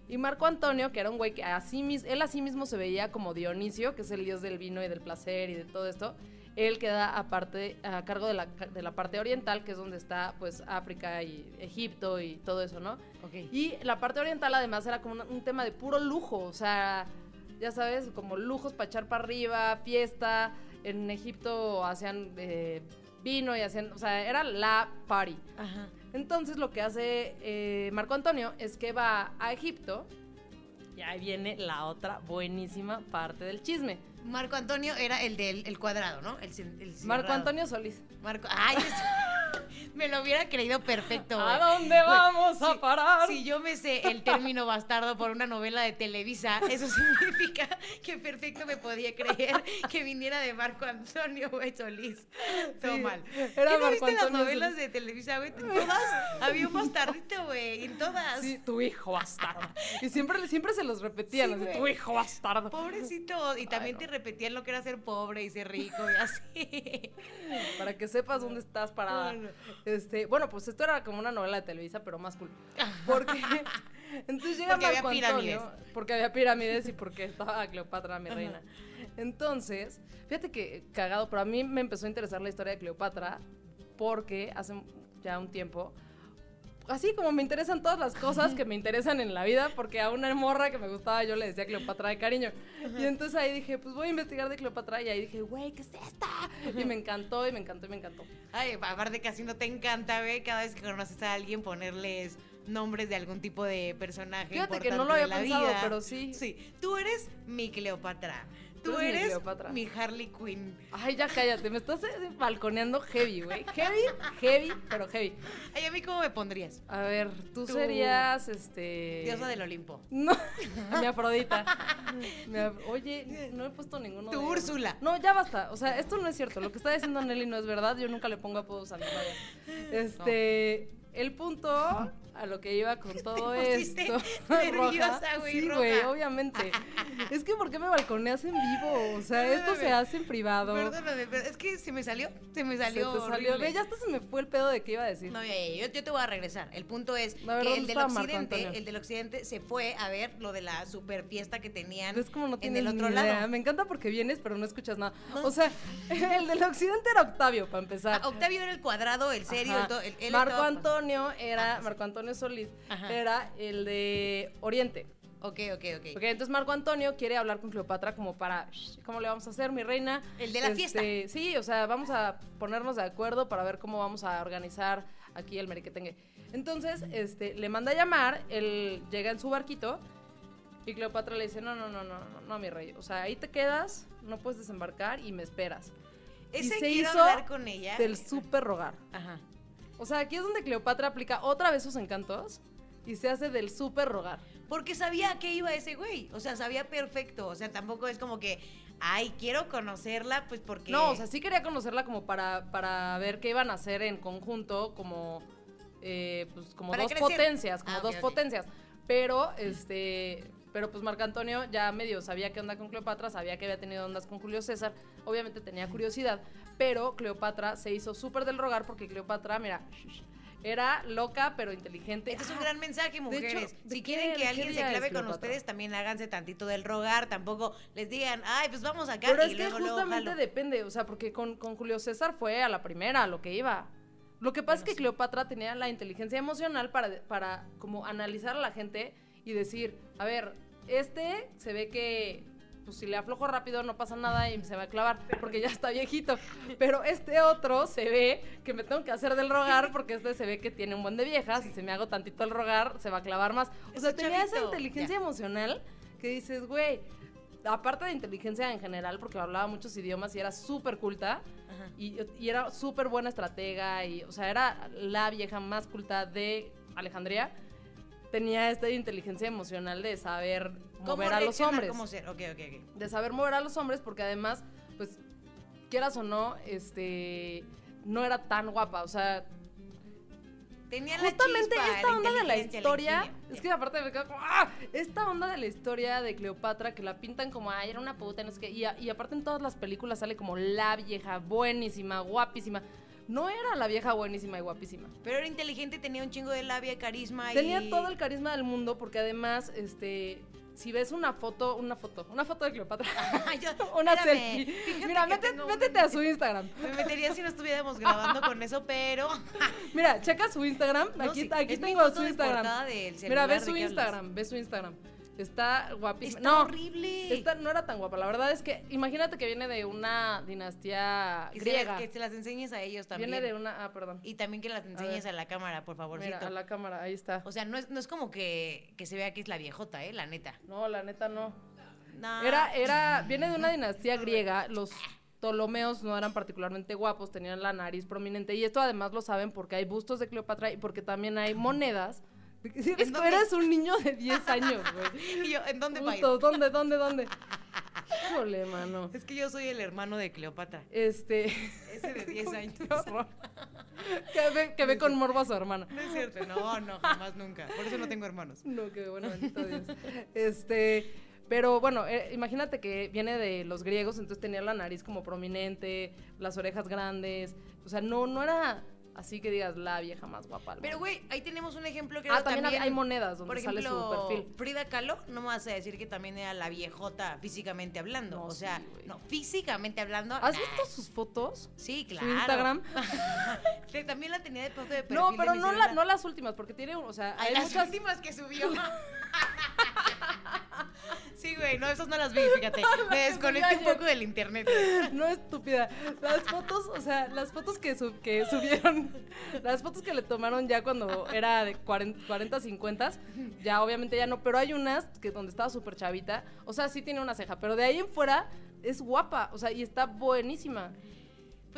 Y Marco Antonio, que era un güey que así él así mismo se veía como Dionisio, que es el dios del vino y del placer y de todo esto. Él queda aparte, a cargo de la, de la parte oriental, que es donde está pues África y Egipto y todo eso, ¿no? Ok. Y la parte oriental además era como un, un tema de puro lujo, o sea, ya sabes, como lujos para echar para arriba, fiesta. En Egipto hacían eh, vino y hacían, o sea, era la party. Ajá. Entonces lo que hace eh, Marco Antonio es que va a Egipto y ahí viene la otra buenísima parte del chisme. Marco Antonio era el del el cuadrado, ¿no? El, Marco. Antonio Solís. Marco. ¡Ay! es- me lo hubiera creído perfecto, güey. ¿A dónde vamos a parar? Si yo me sé el término bastardo por una novela de Televisa, eso significa que perfecto me podía creer que viniera de Marco Antonio, güey, Solís. Todo Sí, mal. era ¿Qué no Marco viste las Antonio novelas Solís. de Televisa, güey? En todas había un bastardito, güey. En todas. Sí, tu hijo bastardo. Y siempre, siempre se los repetían, Sí, así, güey. tu hijo bastardo. Pobrecito. Y también no. te repetían lo que era ser pobre y ser rico y así. Para que sepas dónde estás parada. Bueno. Este, bueno, pues esto era como una novela de Televisa, pero más cool. Porque entonces llega Porque había Marco Antonio, pirámides. porque había pirámides y porque estaba Cleopatra, mi reina. Entonces, fíjate que cagado, pero a mí me empezó a interesar la historia de Cleopatra porque hace ya un tiempo Así como me interesan todas las cosas que me interesan en la vida, porque a una morra que me gustaba yo le decía Cleopatra de cariño. Y entonces ahí dije, pues voy a investigar de Cleopatra. Y ahí dije, güey, ¿qué es esta? Y me encantó, y me encantó, y me encantó. Ay, aparte casi no te encanta, güey, cada vez que conoces a alguien ponerles nombres de algún tipo de personaje Fíjate que no lo había pensado, vida. pero sí. Sí, tú eres mi Cleopatra. Tú eres mi eres Cleopatra. mi Harley Quinn. Ay, ya cállate, me estás eh, balconeando heavy, güey. Heavy, heavy, pero heavy. Ay, ¿a mí cómo me pondrías? A ver, tú, Tú. serías, este... Diosa del Olimpo. No, mi Afrodita. Mi Af- Oye, no he puesto ninguno Tu de- Úrsula. No, ya basta. O sea, esto no es cierto. Lo que está diciendo Nelly no es verdad. Yo nunca le pongo apodos a mis rayas. Este, el punto a lo que iba con todo Te esto. nerviosa, güey, Sí, güey, obviamente. Es que ¿por qué me balconeas en vivo? O sea, esto se hace en privado. Perdóname, pero es que se me salió, se me Se salió te salió. Ve, ya hasta se me fue el pedo de qué iba a decir. No, ya, ya, yo, yo te voy a regresar. El punto es ver, que ¿dónde el del occidente, Antonio? el del occidente se fue a ver lo de la super fiesta que tenían ¿Ves como no en el otro idea? lado. Me encanta porque vienes, pero no escuchas nada. O sea, el del occidente era Octavio, para empezar. Ah, Octavio era el cuadrado, el serio, el el- él Marco estaba- Antonio era, Ajá, sí. Marco Antonio Solís, Ajá. era el de Oriente. Ok, ok, ok. Ok, entonces Marco Antonio quiere hablar con Cleopatra como para, "Shh, ¿cómo le vamos a hacer, mi reina? El de la fiesta. Sí, o sea, vamos a ponernos de acuerdo para ver cómo vamos a organizar aquí el meriquetengue. Entonces, este, le manda a llamar, él llega en su barquito y Cleopatra le dice, no, no, no, no, no, no, mi rey. O sea, ahí te quedas, no puedes desembarcar y me esperas. Ese se quiero hizo hablar con ella. Del súper rogar. Ajá. O sea, aquí es donde Cleopatra aplica otra vez sus encantos y se hace del súper rogar. Porque sabía a qué iba ese güey. O sea, sabía perfecto. O sea, tampoco es como que, ay, quiero conocerla, pues porque. No, o sea, sí quería conocerla como para, para ver qué iban a hacer en conjunto, como, eh, pues, como Para dos crecer. potencias, como Ah, dos potencias. Pero, este, pero pues Marco Antonio ya medio sabía qué onda con Cleopatra, sabía que había tenido ondas con Julio César, obviamente tenía curiosidad, pero Cleopatra se hizo súper del rogar porque Cleopatra, mira, era loca pero inteligente. Este es un gran mensaje, mujeres. ¿de si quieren que alguien se clave con ustedes, también háganse tantito del rogar. Tampoco les digan, ay, pues vamos acá. Pero y es que luego, justamente depende, o sea, porque con, con Julio César fue a la primera, a lo que iba. Lo que pasa es que sí. Cleopatra tenía la inteligencia emocional para, para como analizar a la gente y decir, a ver, este se ve que pues si le aflojo rápido no pasa nada y se va a clavar porque ya está viejito. Pero este otro se ve que me tengo que hacer del rogar porque este se ve que tiene un buen de viejas y si me hago tantito el rogar se va a clavar más. O sea, tenía esa inteligencia ya. emocional que dices, güey, aparte de inteligencia en general, porque hablaba muchos idiomas y era súper culta, y, y era súper buena estratega, y, o sea, era la vieja más culta de Alejandría, tenía esta inteligencia emocional de saber ¿Cómo mover a los hombres. De saber mover a los hombres, porque además, pues, quieras o no, este, no era tan guapa, o sea, Tenía la Justamente chispa, esta onda de la historia, es que aparte me quedo como, ¡ah! Esta onda de la historia de Cleopatra que la pintan como, ay, era una puta, no sé qué, y, a- y aparte en todas las películas sale como la vieja buenísima, guapísima. No era la vieja buenísima y guapísima. Pero era inteligente, tenía un chingo de labia, carisma Tenía y... todo el carisma del mundo porque además, este, si ves una foto, una foto, una foto de Cleopatra, yo- una espérame, selfie. Mira, mete- métete a su Instagram. Me metería si no estuviéramos grabando con eso, pero... Mira, checa su Instagram. No, aquí sí, aquí tengo su Instagram. Mira, ve ¿de su? Instagram, ve su Instagram. Está guapísima. Está no, horrible. esta no era tan guapa. La verdad es que imagínate que viene de una dinastía Que se, griega. las, que se las enseñes a ellos también. Viene de una. Ah, perdón. Y también que las enseñes a, la cámara, por favorcito. Mira, a la cámara, ahí está. O sea, no es, no es como que, que se vea que es la viejota, ¿eh? La neta. No, la neta no. No. Era, era, viene de una dinastía griega. Los Ptolomeos no eran particularmente guapos, tenían la nariz prominente. Y esto además lo saben porque hay bustos de Cleopatra y porque también hay monedas. Si eres, un niño de 10 años, güey. Y yo, ¿en dónde? Justo, ¿dónde, dónde, dónde? Híjole, mano. Es que yo soy el hermano de Cleopatra. Este. Ese de 10 años. Que, ve, que ve con morbo a su hermana. No es cierto, no, no, jamás nunca. Por eso no tengo hermanos. No, qué bueno, bendito Dios. Este. Pero bueno, eh, imagínate que viene de los griegos, entonces tenía la nariz como prominente, las orejas grandes. O sea, no, no era así que digas la vieja más guapa. Pero, güey, ahí tenemos un ejemplo que ah, era también, también... hay monedas donde Por sale su ejemplo, perfil. Frida Kahlo, no me vas a decir que también era la viejota físicamente hablando. No, o sea, sí, no, físicamente hablando. ¿Has nah. visto sus fotos? Sí, claro. Su Instagram. Que también la tenía de foto de perfil. No, pero no, la- no las últimas, porque tiene, o sea, Ay, hay las muchas. últimas que subió. sí, güey, no, esas no las vi, fíjate. Me desconecté un poco del internet. No estúpida. Las fotos, o sea, las fotos que, sub- que subieron, las fotos que le tomaron ya cuando era de 40, 40 50, ya obviamente ya no, pero hay unas que donde estaba súper chavita, o sea, sí tiene una ceja, pero de ahí en fuera es guapa, o sea, y está buenísima.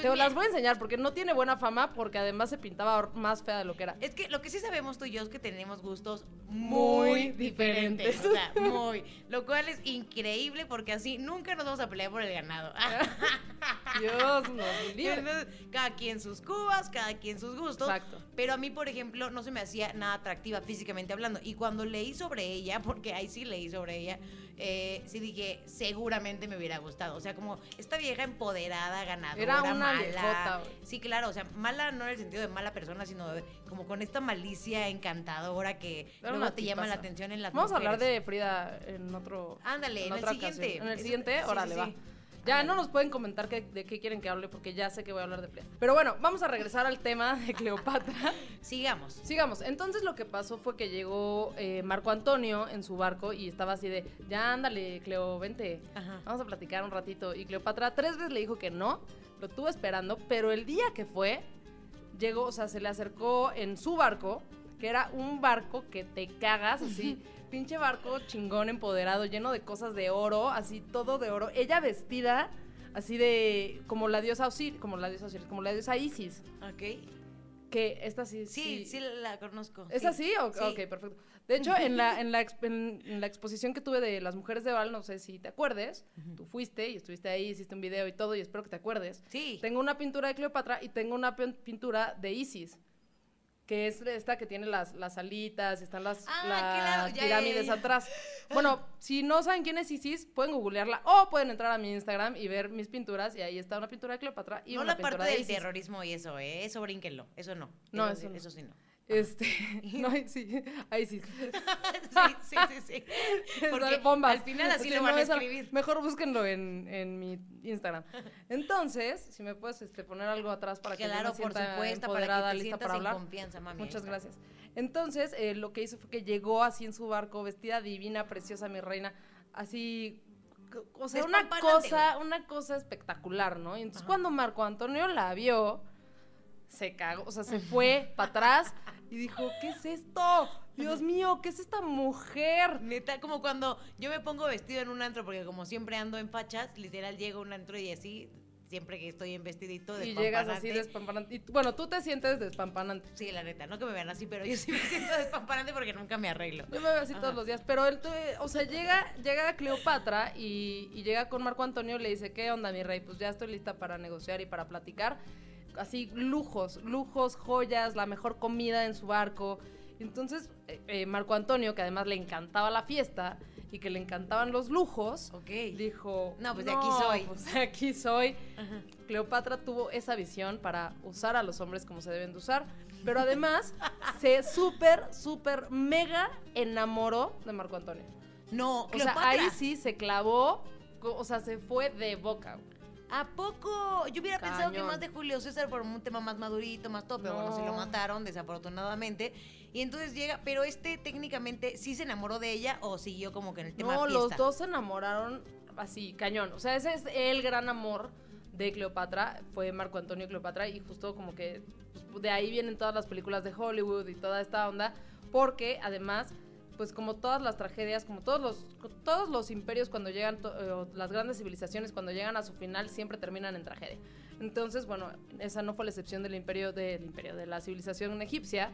Pues Te las voy a enseñar porque no tiene buena fama porque además se pintaba más fea de lo que era. Es que lo que sí sabemos tú y yo es que tenemos gustos Muy muy diferentes. diferentes. O sea, muy. Lo cual es increíble porque así nunca nos vamos a pelear por el ganado. Dios nos libre. Cada quien sus cubas, cada quien sus gustos. Exacto. Pero a mí, por ejemplo, no se me hacía nada atractiva físicamente hablando. Y cuando leí sobre ella, porque ahí sí leí sobre ella, eh, sí dije, seguramente me hubiera gustado. O sea, como esta vieja empoderada, ganadora, Era una mala. viejota. Sí, claro, o sea, mala no en el sentido de mala persona, sino de- como con esta malicia encantadora que Era luego te llama la atención en las Vamos a hablar de Frida en otro. Ándale, en el otra siguiente. ocasión. En el siguiente, sí, sí, órale, sí. va. Ya no nos pueden comentar de qué quieren que hable porque ya sé que voy a hablar de Frida. Pero bueno, vamos a regresar al tema de Cleopatra. Sigamos. Sigamos. Entonces lo que pasó fue que llegó eh, Marco Antonio en su barco y estaba así de, ya ándale, Cleo, vente. Ajá. Vamos a platicar un ratito. Y Cleopatra tres veces le dijo que no, lo tuvo esperando, pero el día que fue, llegó, o sea, se le acercó en su barco, que era un barco que te cagas, así, pinche barco chingón, empoderado, lleno de cosas de oro, así, todo de oro. Ella vestida así de, como la diosa Osiris, como la diosa Osiris, como la diosa Isis, Ok. que esta sí, Sí, sí, la conozco. ¿Es sí. así? O- Sí. Ok, perfecto. De hecho, en la, en, la, en- en la exposición que tuve de las mujeres de Val, no sé si te acuerdes, tú fuiste y estuviste ahí, hiciste un video y todo, y espero que te acuerdes. Sí. Tengo una pintura de Cleopatra y tengo una pin- pintura de Isis, que es esta que tiene las, las alitas están las, Ah, las pirámides atrás. Bueno, si no saben quién es Isis, pueden googlearla o pueden entrar a mi Instagram y ver mis pinturas y ahí está una pintura de Cleopatra y no una la pintura parte de del Isis. terrorismo y eso, ¿eh? Eso brínquenlo. Eso no. No, eso, eso no. eso sí no. Este, no, sí, ahí sí. sí, sí, sí, sí. Porque bombas. al final así lo van a escribir. Mejor búsquenlo en, en mi Instagram. Entonces, si me puedes este, poner algo atrás para que yo Claro, me por sienta supuesto, empoderada, para que te lista para hablar. confianza, mami. Muchas gracias. Entonces, eh, lo que hizo fue que llegó así en su barco, vestida divina, preciosa, mi reina, así, o sea, una cosa, una cosa espectacular, ¿no? Y entonces Ajá. cuando Marco Antonio la vio, se cagó, o sea, se fue para atrás y dijo, ¿qué es esto? Dios mío, ¿qué es esta mujer? Neta, como cuando yo me pongo vestido en un antro, porque como siempre ando en fachas, literal llego a un antro y así, siempre que estoy en vestidito de Y llegas así despampanante. Y, bueno, tú te sientes despampanante. Sí, la neta, no que me vean así, pero yo sí me siento despampanante porque nunca me arreglo. Yo me veo así Ajá. todos los días, pero él, o sea, llega, llega Cleopatra y, y llega con Marco Antonio y le dice, ¿qué onda, mi rey? Pues ya estoy lista para negociar y para platicar. Así, lujos, lujos, joyas, la mejor comida en su barco. Entonces, eh, eh, Marco Antonio, que además le encantaba la fiesta y que le encantaban los lujos, Ok. dijo, No, pues de aquí soy". Pues de aquí soy. Ajá. Cleopatra tuvo esa visión para usar a los hombres como se deben de usar, pero además se súper, súper, mega enamoró de Marco Antonio. No, O Cleopatra. sea, ahí sí se clavó, o sea, se fue de boca. ¿A poco? Yo hubiera pensado que más de Julio César por un tema más madurito, más top, pero bueno, se lo mataron, desafortunadamente. Y entonces llega, pero este técnicamente sí se enamoró de ella o siguió como que en el tema No, fiesta. los dos se enamoraron así, cañón. O sea, ese es el gran amor de Cleopatra, fue Marco Antonio Cleopatra, y justo como que pues, de ahí vienen todas las películas de Hollywood y toda esta onda, porque además, pues como todas las tragedias, como todos los, todos los imperios cuando llegan, to- eh, las grandes civilizaciones cuando llegan a su final siempre terminan en tragedia. Entonces, bueno, esa no fue la excepción del imperio, del imperio, de la civilización egipcia,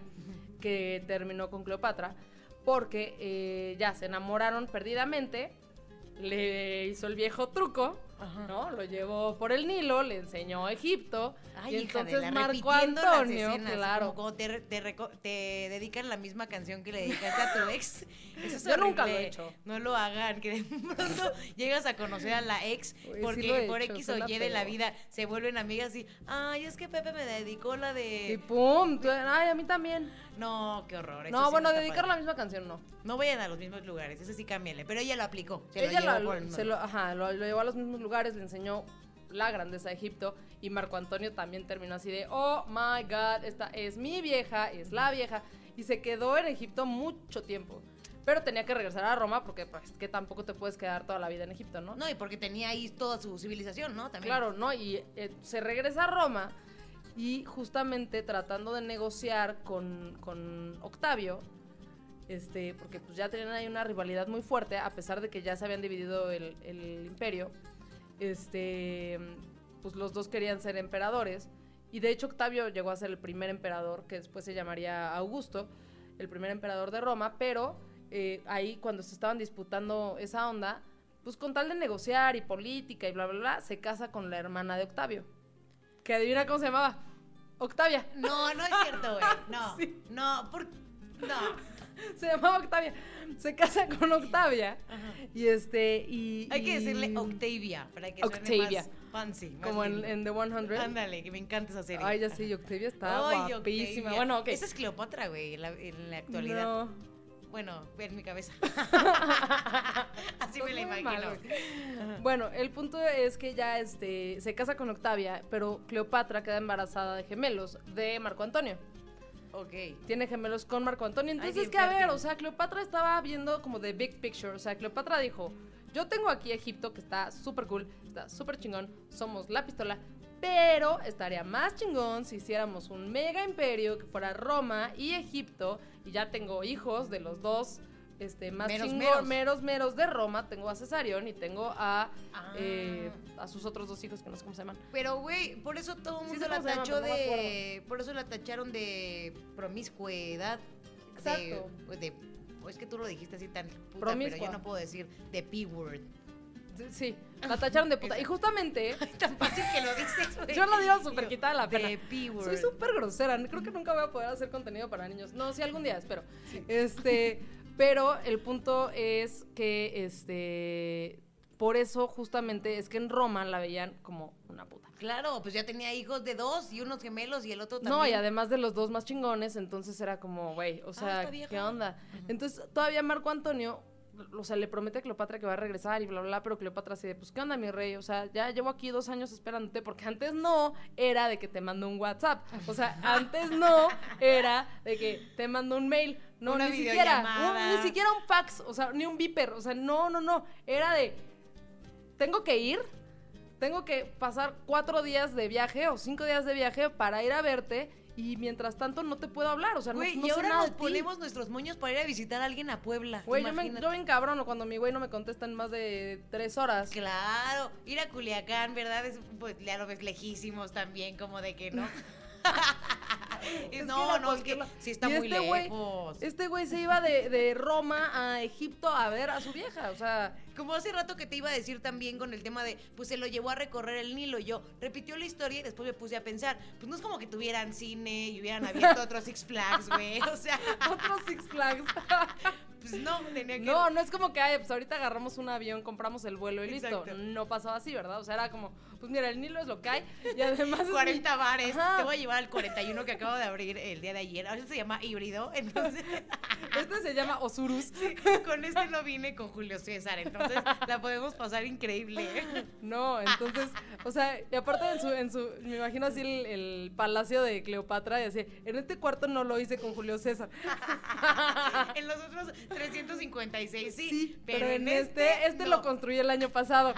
que terminó con Cleopatra, porque eh, ya se enamoraron perdidamente, le hizo el viejo truco, Ajá. ¿no? Lo llevó por el Nilo, le enseñó Egipto, Ay, y hija de entonces la, Marco Antonio, escenas, claro. Como te, te, te dedican la misma canción que le dedicaste a tu ex. Eso es Yo nunca lo he hecho. No lo hagan, que de pronto llegas a conocer a la ex Uy, porque he por hecho, X o Y de la vida se vuelven amigas y, ay, es que Pepe me dedicó la Y de... pum, tú- ay, a mí también. No, qué horror. eso No, sí bueno, dedicar padre. la misma canción no. No vayan a los mismos lugares, ese sí cámbiale. Pero ella lo aplicó. Se Ella lo llevó se lo, ajá, lo, lo llevó a los mismos lugares, le enseñó la grandeza de Egipto y Marco Antonio también terminó así de, oh my god, esta es mi vieja, es la vieja, y se quedó en Egipto mucho tiempo. Pero tenía que regresar a Roma porque pues que tampoco te puedes quedar toda la vida en Egipto, ¿no? No, y porque tenía ahí toda su civilización, ¿no? También. Claro, ¿no? Y eh, se regresa a Roma y justamente tratando de negociar con, con Octavio, este, porque pues ya tenían ahí una rivalidad muy fuerte, a pesar de que ya se habían dividido el, el imperio, este, pues los dos querían ser emperadores. Y de hecho Octavio llegó a ser el primer emperador, que después se llamaría Augusto, el primer emperador de Roma, pero eh, ahí cuando se estaban disputando esa onda, pues con tal de negociar y política y bla, bla, bla, se casa con la hermana de Octavio. Que adivina cómo se llamaba. Octavia. No, no es cierto, güey. No. Sí. No, por... No. Se llamaba Octavia. Se casa con Octavia. Y este, y... Hay que decirle Octavia para que Octavia. suene más fancy. más Como en, en The 100. Ándale, que me encanta esa serie. Ay, ya sé, y Octavia está Ay, guapísima. Octavia. Bueno, ok. Esa es Cleopatra, güey, en la, en la actualidad. No. Bueno, en mi cabeza. Así me la muy imagino. mal. Bueno, el punto es que ya este, se casa con Octavia, pero Cleopatra queda embarazada de gemelos de Marco Antonio. Ok. Tiene gemelos con Marco Antonio. Entonces, bien que a ver, o sea, Cleopatra estaba viendo como the big picture. O sea, Cleopatra dijo, yo tengo aquí Egipto que está súper cool, está súper chingón, somos la pistola, pero estaría más chingón si hiciéramos un mega imperio que fuera Roma y Egipto, y ya tengo hijos de los dos. Este, más Meros, chingón, meros. meros, meros de Roma. Tengo a Cesarión y tengo a, Ah. eh, a sus otros dos hijos que no sé cómo se llaman. Pero, güey, por eso todo el Sí mundo sé la tachó no de. Por eso la tacharon de promiscuidad. Exacto. De, de- o es que tú lo dijiste así tan puta, pero yo no puedo decir de P-word. Sí, la tacharon de puta. Y justamente Tan fácil que lo dices, güey. Yo lo digo súper quitada la pena. De. Soy súper grosera. Creo que nunca voy a poder hacer contenido para niños. No, sí, algún día, espero. Este, pero el punto es que, este, por eso justamente es que en Roma la veían como una puta. Claro, pues ya tenía hijos de dos y unos gemelos y el otro también. No, y además de los dos más chingones, entonces era como, güey, o sea, está vieja. ¿qué onda? Entonces, todavía Marco Antonio, o sea, le promete a Cleopatra que va a regresar y bla, bla, bla, pero Cleopatra así de, pues, ¿qué onda, mi rey? O sea, ya llevo aquí dos años esperándote, porque antes no era de que te mando un WhatsApp. O sea, antes no era de que te mando un mail. No, Una ni siquiera, un- ni siquiera un fax, o sea, ni un beeper. O sea, no, no, no. Era de, tengo que ir, tengo que pasar cuatro días de viaje o cinco días de viaje para ir a verte y mientras tanto no te puedo hablar, o sea, no, Güey, no y sé ahora nada nos de ponemos nuestros moños para ir a visitar a alguien a Puebla. Güey, yo, me, yo bien cabrón cuando mi güey no me contesta en más de tres horas. Claro, ir a Culiacán, ¿verdad? Es, pues ya lo ves lejísimos también, como de que no. Es no, no, es que sí está Y muy este lejos. Este güey se iba de, de Roma a Egipto a ver a su vieja, o sea, Como hace rato que te iba a decir también con el tema de, pues se lo llevó a recorrer el Nilo. Yo repitió la historia y después me puse a pensar, pues no es como que tuvieran cine y hubieran abierto otros Six Flags, güey. O sea, otros Six Flags. pues no, tenía que. No, no es como que, ay, pues ahorita agarramos un avión, compramos el vuelo y listo. No pasaba así, ¿verdad? O sea, era como, pues mira, el Nilo es lo que hay y además es mi- 40 bares. Ajá. Te voy a llevar al 41 que acabo de abrir el día de ayer. Ahora se llama híbrido. Entonces, Este se llama Osurus. con este no vine con Julio César. Entonces, la podemos pasar increíble. No, entonces, o sea, y aparte en su, en su, me imagino así el, el palacio de Cleopatra y así, en este cuarto no lo hice con Julio César. En los otros 356, sí. pero, en este, este, lo no. construí el año pasado.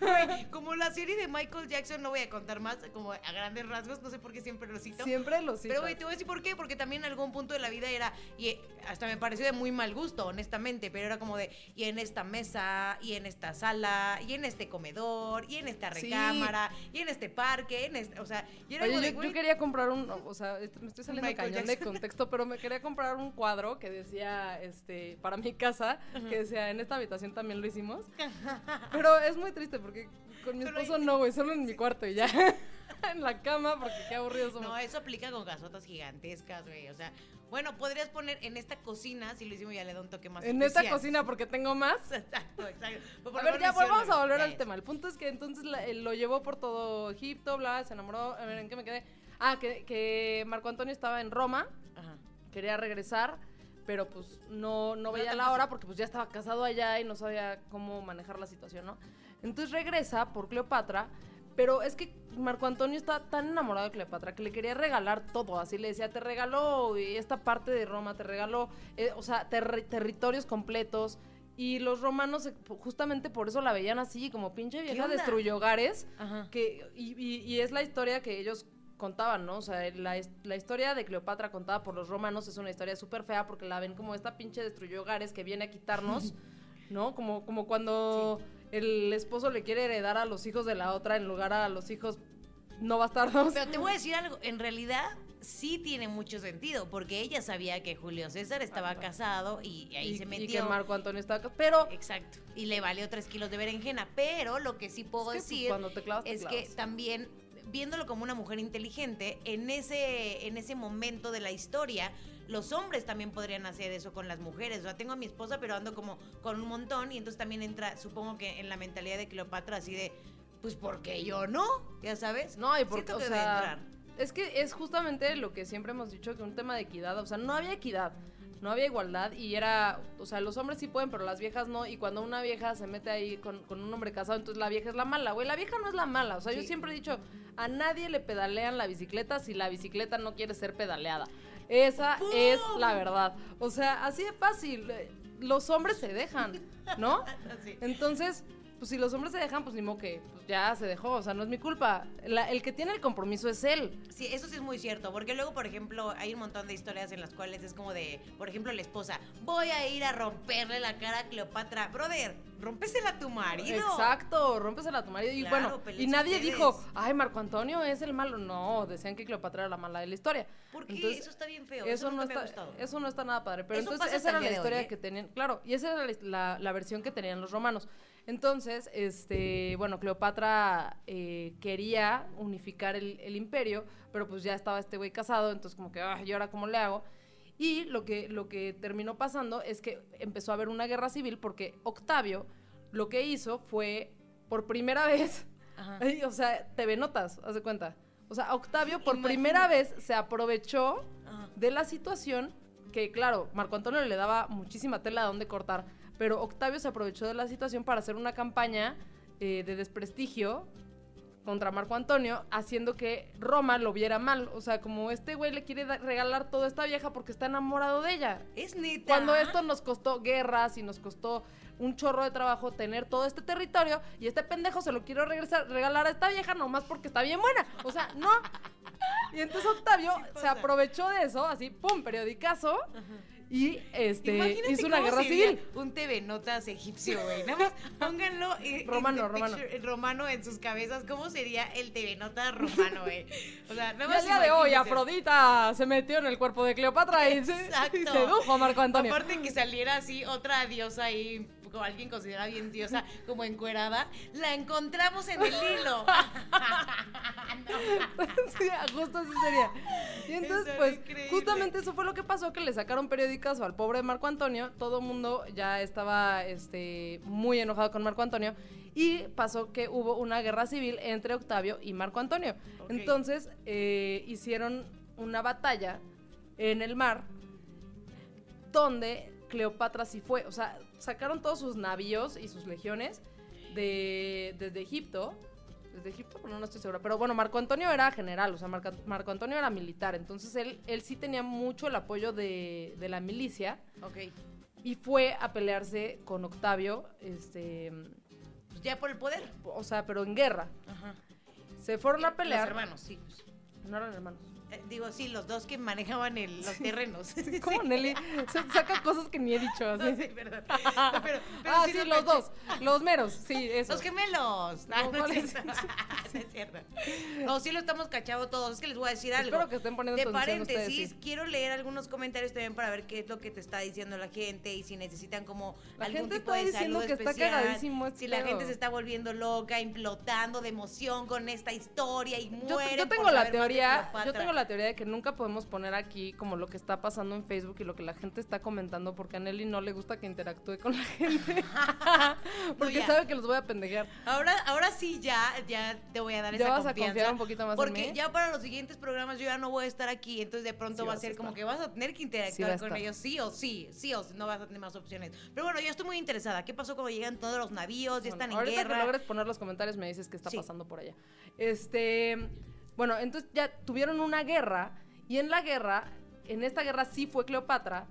Como la serie de Michael Jackson, no voy a contar más, como a grandes rasgos, no sé por qué siempre lo cito. Siempre lo cito. Pero, güey, te voy a decir por qué, porque también en algún punto de la vida era, y eh, hasta me pareció de muy mal gusto, honestamente, pero era como de, y en esta mesa, y en esta sala, y en este comedor, y en esta Sí. recámara, y en este parque, en este, o sea, y era Oye, como yo, de, güey, yo quería comprar un, o sea, me estoy saliendo Michael cañón de contexto, pero me quería comprar un cuadro que decía, este, para mi casa, que decía, en esta habitación también lo hicimos. Pero es muy triste porque con mi esposo no, güey, solo en mi cuarto y ya. en la cama, porque qué aburridos somos. No, eso aplica con gasotas gigantescas, güey. O sea, bueno, podrías poner en esta cocina, si lo hicimos ya le da un toque más en esta cocina porque tengo más. Exacto, exacto. Pero A ver, ya volvamos a volver al es. tema. El punto es que entonces la- él lo llevó por todo Egipto, bla, se enamoró. A ver, ¿en qué me quedé? Ah, que, que Marco Antonio estaba en Roma, Ajá. quería regresar, pero pues no, no veía la hora porque pues ya estaba casado allá y no sabía cómo manejar la situación, ¿no? Entonces regresa por Cleopatra, pero es que Marco Antonio está tan enamorado de Cleopatra que le quería regalar todo, así le decía, te regaló esta parte de Roma, te regaló, eh, o sea, terri- territorios completos. Y los romanos eh, justamente por eso la veían así, como pinche vieja destruyó hogares. Ajá. Que, y, y- y es la historia que ellos contaban, ¿no? O sea, la historia de Cleopatra contada por los romanos es una historia súper fea porque la ven como esta pinche destruyó hogares que viene a quitarnos, ¿no? Como, como cuando el esposo le quiere heredar a los hijos de la otra en lugar a los hijos no bastardos. Pero te voy a decir algo, en realidad sí tiene mucho sentido, porque ella sabía que Julio César estaba casado y ahí y, se y metió. que Marco Antonio estaba casado. Pero Exacto. Y le valió tres kilos de berenjena. Pero lo que sí puedo Es que, pues, decir cuando te clavas, te es que también, viéndolo como una mujer inteligente, en ese, en ese momento de la historia, los hombres también podrían hacer eso con las mujeres. O sea, tengo a mi esposa, pero ando como con un montón. Y entonces también entra, supongo que en la mentalidad de Cleopatra, así de, pues, ¿por qué yo no? Ya sabes. No, y porque, Siento o que debe sea, entrar. es que es justamente lo que siempre hemos dicho, que un tema de equidad, o sea, no había equidad, no había igualdad y era, o sea, los hombres sí pueden, pero las viejas no, y cuando una vieja se mete ahí con, con un hombre casado, entonces la vieja es la mala, güey, la vieja no es la mala, o sea, yo siempre he dicho, a nadie le pedalean la bicicleta si la bicicleta no quiere ser pedaleada. Esa es la verdad. O sea, así de fácil. eh, Los hombres se dejan, ¿no? Entonces, pues si los hombres se dejan, pues ni modo que pues, ya se dejó, o sea, no es mi culpa. La- el que tiene el compromiso es él. Sí, eso sí es muy cierto, porque luego, por ejemplo, hay un montón de historias en las cuales es como de, por ejemplo, la esposa, voy a ir a romperle la cara a Cleopatra. Brother, rómpesela a tu marido. Exacto, rómpesela a tu marido. Y Claro, bueno, y nadie ustedes. dijo, ay, Marco Antonio es el malo. No, decían que Cleopatra era la mala de la historia. ¿Por qué? Entonces, eso está bien feo. Eso, Eso, no me ha está, gustado. eso no está nada padre. Pero Eso entonces esa era la historia hoy, ¿eh? que tenían, claro, y esa era la, la- la versión que tenían los romanos. Entonces, este, bueno, Cleopatra eh, quería unificar el, el imperio, pero pues ya estaba este güey casado, entonces como que, "Ay, ¿y ahora cómo le hago? Y lo que, lo que terminó pasando es que empezó a haber una guerra civil porque Octavio lo que hizo fue, por primera vez, Ajá. O sea, TV Notas, haz de cuenta. O sea, Octavio por Imagínate. primera vez se aprovechó Ajá. de la situación que, claro, Marco Antonio le daba muchísima tela a dónde cortar, pero Octavio se aprovechó de la situación para hacer una campaña eh, de desprestigio contra Marco Antonio, haciendo que Roma lo viera mal. O sea, como este güey le quiere regalar todo a esta vieja porque está enamorado de ella. Es neta. Cuando esto nos costó guerras y nos costó un chorro de trabajo tener todo este territorio y este pendejo se lo quiero regresar, regalar a esta vieja nomás porque está bien buena. O sea, no. Y entonces Octavio Sí se aprovechó de eso, así, pum, periodicazo, y este Imagínate hizo una guerra civil. Un TV Notas egipcio, güey. Nada más pónganlo eh, Romano, romano. picture, romano en sus cabezas. ¿Cómo sería el TV Notas romano, güey? O sea, nada Y más al día de hoy. Afrodita se metió en el cuerpo de Cleopatra y, se, Exacto. y sedujo a Marco Antonio. Aparte que saliera así otra diosa ahí, como alguien considera bien diosa, como encuerada, la encontramos en el hilo. Justo así sería. Y entonces, pues, increíble. justamente eso fue lo que pasó, que le sacaron periódicas al pobre Marco Antonio. Todo el mundo ya estaba este, muy enojado con Marco Antonio. Y pasó que hubo una guerra civil entre Octavio y Marco Antonio. Entonces, eh, hicieron una batalla en el mar donde Cleopatra sí fue. O sea, sacaron todos sus navíos y sus legiones de, desde Egipto. Desde Egipto, bueno, no estoy segura. Pero bueno, Marco Antonio era general, o sea, Marco, Marco Antonio era militar. Entonces él, él sí tenía mucho el apoyo de, de la milicia ok. y fue a pelearse con Octavio, este, Pues ya por el poder. o sea, pero en guerra. Ajá. Se fueron a Los pelear. hermanos, sí. pues. No eran hermanos. Eh, digo, sí, los dos que manejaban el- los terrenos. ¿Cómo Nelly? Se saca cosas que ni he dicho No, así. sí, perdón. No, pero- pero ah, sí sí, lo los dos. Los meros, sí, eso. Los gemelos. Ah, No, no, ¿cuál es cierto. No es cierto. No, sí lo estamos cachando todos. Es que les voy a decir algo. Espero que estén poniendo de atención ustedes, paréntesis, sí. quiero leer algunos comentarios también para ver qué es lo que te está diciendo la gente y si necesitan como La algún gente tipo está de diciendo salud que está especial, cagadísimo este Si la gente se está volviendo loca, implotando de emoción con esta historia y Yo, muere. yo tengo la teoría, yo tengo la teoría de que nunca podemos poner aquí como lo que está pasando en Facebook y lo que la gente está comentando porque a Nelly no le gusta que interactúe con la gente. porque sabe que los voy a pendejear. Ahora, ahora sí ya, ya te voy a dar Ya esa vas a confiar un poquito más en Porque mí. ya para los siguientes programas yo ya no voy a estar aquí, entonces de pronto Sí va a ser como que vas a tener que interactuar con ellos, sí o sí, sí o sí, no vas a tener más opciones. Pero bueno, yo estoy muy interesada. ¿Qué pasó cuando llegan todos los navíos? Ya Bueno, están en ahorita guerra. que logres poner los comentarios me dices qué está pasando por allá. Este, bueno, entonces ya tuvieron una guerra y en la guerra, en esta guerra sí fue Cleopatra,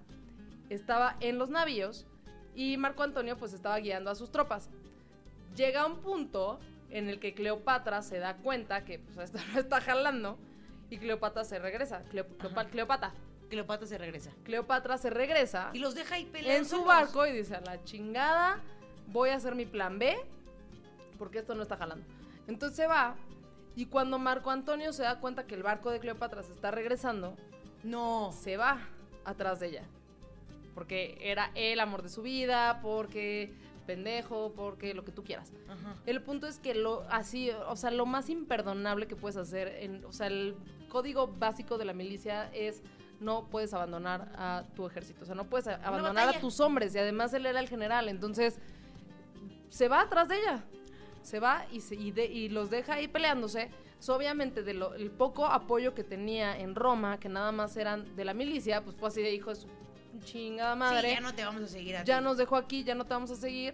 estaba en los navíos y Marco Antonio pues estaba guiando a sus tropas. Llega un punto en el que Cleopatra se da cuenta que pues esto no está jalando y Cleopatra se regresa. Cleopatra. Cleopatra se regresa. Cleopatra se regresa Y los deja ahí peleando en su barco y dice a la chingada, voy a hacer mi plan B porque esto no está jalando. Entonces se va y cuando Marco Antonio se da cuenta que el barco de Cleopatra se está regresando, No. se va atrás de ella. Porque era el amor de su vida, porque pendejo, porque lo que tú quieras. Ajá. El punto es que lo así, o sea, lo más imperdonable que puedes hacer, en, o sea, el código básico de la milicia es no puedes abandonar a tu ejército, o sea, no puedes abandonar a tus hombres y además él era el general, entonces se va atrás de ella, se va y, se- y, de- y los deja ahí peleándose. Entonces, obviamente, de lo- el poco apoyo que tenía en Roma, que nada más eran de la milicia, pues fue así de hijo de su chingada madre Sí, ya no te vamos a seguir a ya ti. nos dejó aquí, ya no te vamos a seguir.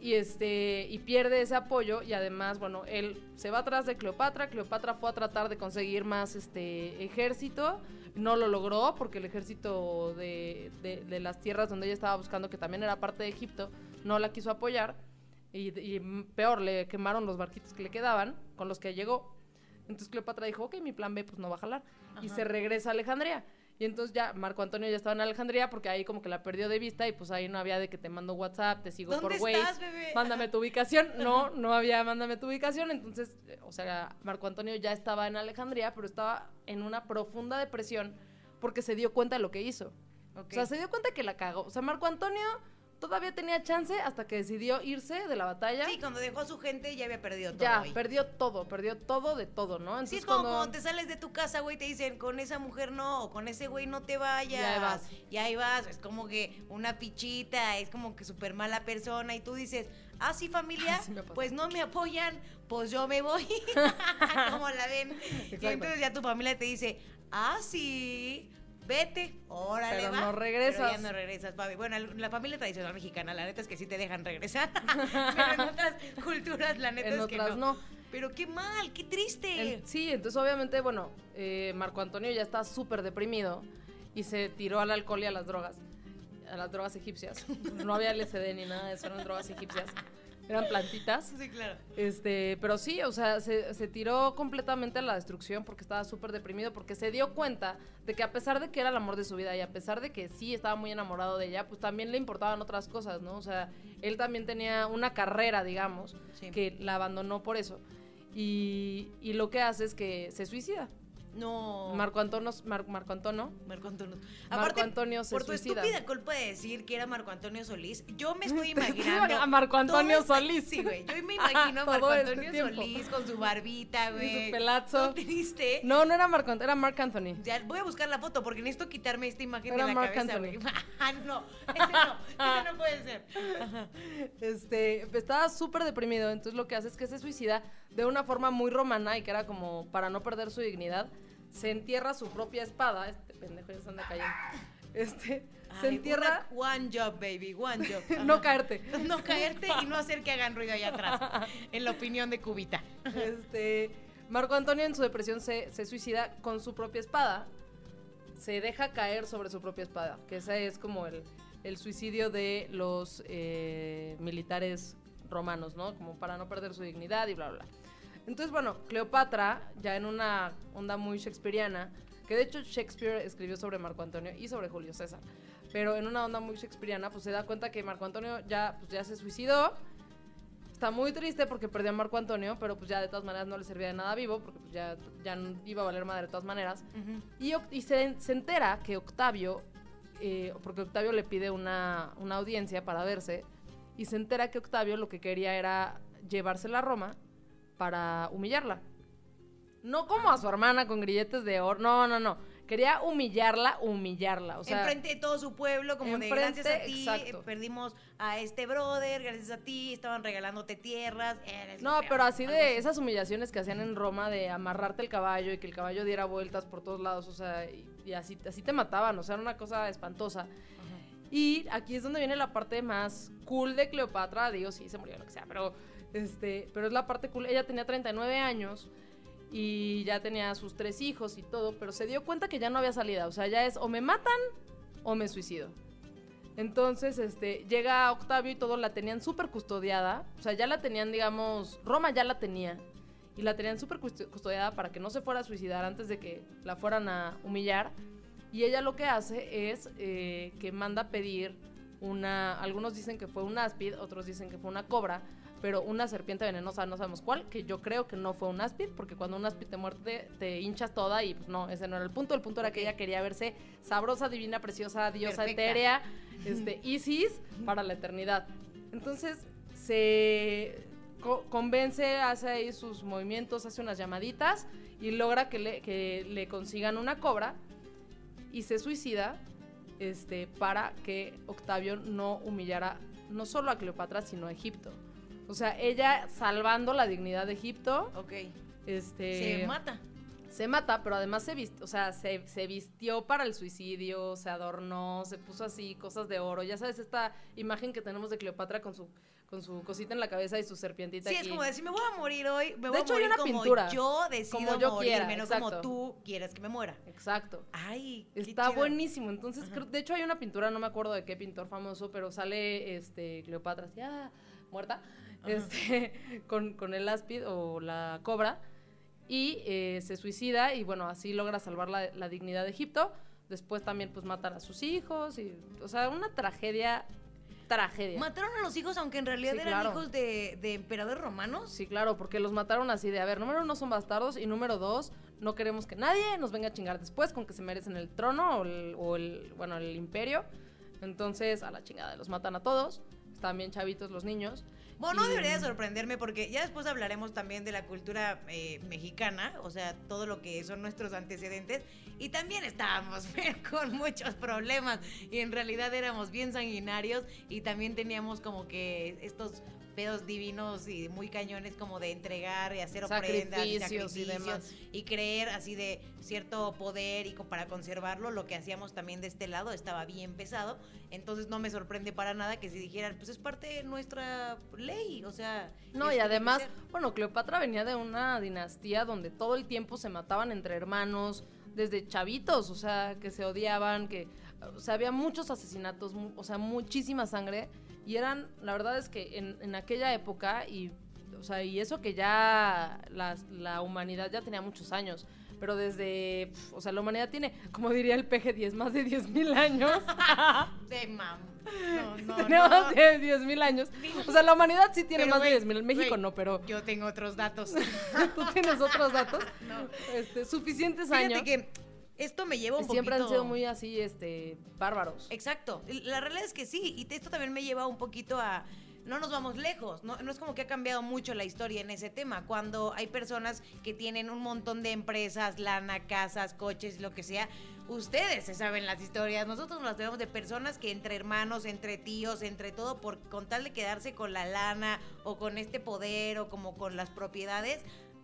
Y este y pierde ese apoyo y además, bueno, él se va atrás de Cleopatra, Cleopatra fue a tratar de conseguir más este ejército, no lo logró porque el ejército de, de- de las tierras donde ella estaba buscando, que también era parte de Egipto, no la quiso apoyar y, y peor, le quemaron los barquitos que le quedaban con los que llegó. Entonces Cleopatra dijo, ok, mi plan B pues no va a jalar. Y se regresa a Alejandría. Y entonces ya Marco Antonio ya estaba en Alejandría porque ahí como que la perdió de vista y pues ahí no había de que te mando WhatsApp, te sigo por ¿Dónde Waze, estás, bebé? mándame tu ubicación. No, no había mándame tu ubicación. Entonces, o sea, Marco Antonio ya estaba en Alejandría, pero estaba en una profunda depresión porque se dio cuenta de lo que hizo. O sea, se dio cuenta que la cagó. O sea, Marco Antonio todavía tenía chance hasta que decidió irse de la batalla. Sí, cuando dejó a su gente ya había perdido todo. ya, perdió todo, perdió todo de todo, ¿no? Sí, es Entonces, como cuando- cuando te sales de tu casa, güey, te dicen, con esa mujer no, o con ese güey no te vayas. Y ahí vas. Y ahí vas. Es como que una pichita, es como que súper mala persona. Y tú dices, ah, sí, familia, Sí pues no me apoyan, pues yo me voy. como la ven. Y entonces ya tu familia te dice, ah, sí, vete, órale, Pero va. no regresas. Pero ya no regresas, papi. Bueno, la familia tradicional mexicana, la neta es que sí te dejan regresar. Pero en otras culturas, la neta en es que otras no. Pero qué mal, qué triste. Sí, entonces obviamente, bueno, eh, Marco Antonio ya está súper deprimido y se tiró al alcohol y a las drogas, a las drogas egipcias. No había LSD ni nada de eso, eran drogas egipcias. Eran plantitas. Sí, claro. Este, pero sí, o sea, se, se tiró completamente a la destrucción porque estaba súper deprimido, porque se dio cuenta de que a pesar de que era el amor de su vida y a pesar de que sí estaba muy enamorado de ella, pues también le importaban otras cosas, ¿no? O sea, él también tenía una carrera, digamos, Sí. que la abandonó por eso. Y, y lo que hace es que se suicida. No. Marco Antonio, Mar- Marco Antonio, Marco Antonio. Marco Antonio se por tu suicida. estúpida culpa de decir que era Marco Antonio Solís, yo me estoy imaginando. a Marco Antonio todo este- Solís. Sí, güey. Yo me imagino a Marco Antonio. Solís con su barbita, y güey. su pelazo. Triste. No, no era Marco Antonio, era Marc Anthony. Ya, voy a buscar la foto porque necesito quitarme esta imagen Era de la Marc cabeza, güey. Ah, no, ese no, ese no puede ser. Este, estaba súper deprimido, entonces lo que hace es que se suicida de una forma muy romana y que era como para no perder su dignidad, se entierra su propia espada, este pendejo ya se anda cayendo, este, se entierra, una- one job, baby, one job. no caerte, No caerte y no hacer que hagan ruido allá atrás, en la opinión de Cubita. este, Marco Antonio en su depresión se, se suicida con su propia espada, se deja caer sobre su propia espada, que ese es como el, el suicidio de los eh, militares romanos, ¿no? Como para no perder su dignidad y bla, bla, bla. Entonces, bueno, Cleopatra, ya en una onda muy shakespeariana, que de hecho Shakespeare escribió sobre Marco Antonio y sobre Julio César, pero en una onda muy shakespeariana, pues se da cuenta que Marco Antonio ya, pues, ya se suicidó, está muy triste porque perdió a Marco Antonio, pero pues ya de todas maneras no le servía de nada vivo, porque pues ya, ya no iba a valer madre de todas maneras. Y se, se entera que Octavio, eh, porque Octavio le pide una, una audiencia para verse, y se entera que Octavio lo que quería era llevársela a Roma para humillarla. No como a su hermana con grilletes de oro, no, no, no. Quería humillarla, humillarla. O sea, enfrente de todo su pueblo, como de gracias a ti, exacto. perdimos a este brother, gracias a ti, estaban regalándote tierras. eres No, pero así de esas humillaciones que hacían en Roma de amarrarte el caballo y que el caballo diera vueltas por todos lados, o sea, y, y así, así te mataban, o sea, era una cosa espantosa. Y aquí es donde viene la parte más cool de Cleopatra, digo, sí, se murió, lo que sea, pero, este, pero es la parte cool. Ella tenía 39 años y ya tenía sus tres hijos y todo, pero se dio cuenta que ya no había salida, o sea, ya es o me matan o me suicido. Entonces, este, llega Octavio y todo la tenían súper custodiada. O sea, ya la tenían, digamos, Roma ya la tenía. Y la tenían súper custo- custodiada para que no se fuera a suicidar antes de que la fueran a humillar. Y ella lo que hace es eh, que manda pedir una... Algunos dicen que fue un áspid, otros dicen que fue una cobra, pero una serpiente venenosa, no sabemos cuál, que yo creo que no fue un áspid, porque cuando un áspid te muerde te hinchas toda y pues no, ese no era el punto. El punto era que ella quería verse sabrosa, divina, preciosa, diosa Perfecta. etérea, este, Isis para la eternidad. Entonces se co- convence, hace ahí sus movimientos, hace unas llamaditas y logra que le, que le consigan una cobra y se suicida este, para que Octavio no humillara no solo a Cleopatra, sino a Egipto. O sea, ella salvando la dignidad de Egipto, Ok. este, Se mata. se mata, pero además se vistió, o sea, se, se vistió para el suicidio, se adornó, se puso así cosas de oro. Ya sabes, esta imagen que tenemos de Cleopatra con su, con su cosita en la cabeza y su serpientita Sí, aquí. es como de si me voy a morir hoy, me De hecho, hay morir una como pintura, yo decido como yo morirme, quiera, no como tú quieras que me muera. Exacto. Ay, qué Está chido. buenísimo. Entonces, creo- de hecho, hay una pintura, no me acuerdo de qué pintor famoso, pero sale este Cleopatra así, ah, muerta, este, con, con el áspid o la cobra, y eh, se suicida y bueno, así logra salvar la, la dignidad de Egipto. Después también pues matan a sus hijos y, o sea, una tragedia, tragedia. Mataron a los hijos, aunque en realidad Sí, eran claro. hijos de, de emperadores romanos. Sí, claro, porque los mataron así de, a ver, número uno son bastardos y número dos, no queremos que nadie nos venga a chingar después con que se merecen el trono o el, o el- bueno, el imperio. Entonces, a la chingada, los matan a todos. Están bien chavitos los niños. Bueno, no debería de sorprenderme porque ya después hablaremos también de la cultura eh, mexicana, o sea, todo lo que son nuestros antecedentes. Y también estábamos con muchos problemas y en realidad éramos bien sanguinarios y también teníamos como que estos pedos divinos y muy cañones como de entregar y hacer ofrendas y Sacrificios y sacrificios demás. y creer así de cierto poder y para conservarlo, lo que hacíamos también de este lado estaba bien pesado, entonces no me sorprende para nada que si dijeran, pues es parte de nuestra ley, o sea... No, y además, bueno, Cleopatra venía de una dinastía donde todo el tiempo se mataban entre hermanos, desde chavitos, o sea, que se odiaban, que, o sea, había muchos asesinatos, o sea, muchísima sangre, y eran, la verdad es que en, en aquella época, y, o sea, y eso que ya las- la humanidad ya tenía muchos años, pero desde, pf, o sea, la humanidad tiene, como diría el PG-10, más de 10.000 años. De mam. No, no, tiene no. más de 10.000 años. O sea, la humanidad sí tiene Pero, más de güey, 10.000. En México no, pero Yo tengo otros datos. tú tienes otros datos. No. Este, suficientes Fíjate años. que esto me lleva un siempre poquito... han sido muy así, este, bárbaros. Exacto. La realidad es que sí. Y esto también me lleva un poquito a. No nos vamos lejos. No, no es como que ha cambiado mucho la historia en ese tema. Cuando hay personas que tienen un montón de empresas, lana, casas, coches, lo que sea. Ustedes se saben las historias. Nosotros nos las tenemos de personas que entre hermanos, entre tíos, entre todo, por con tal de quedarse con la lana o con este poder o como con las propiedades.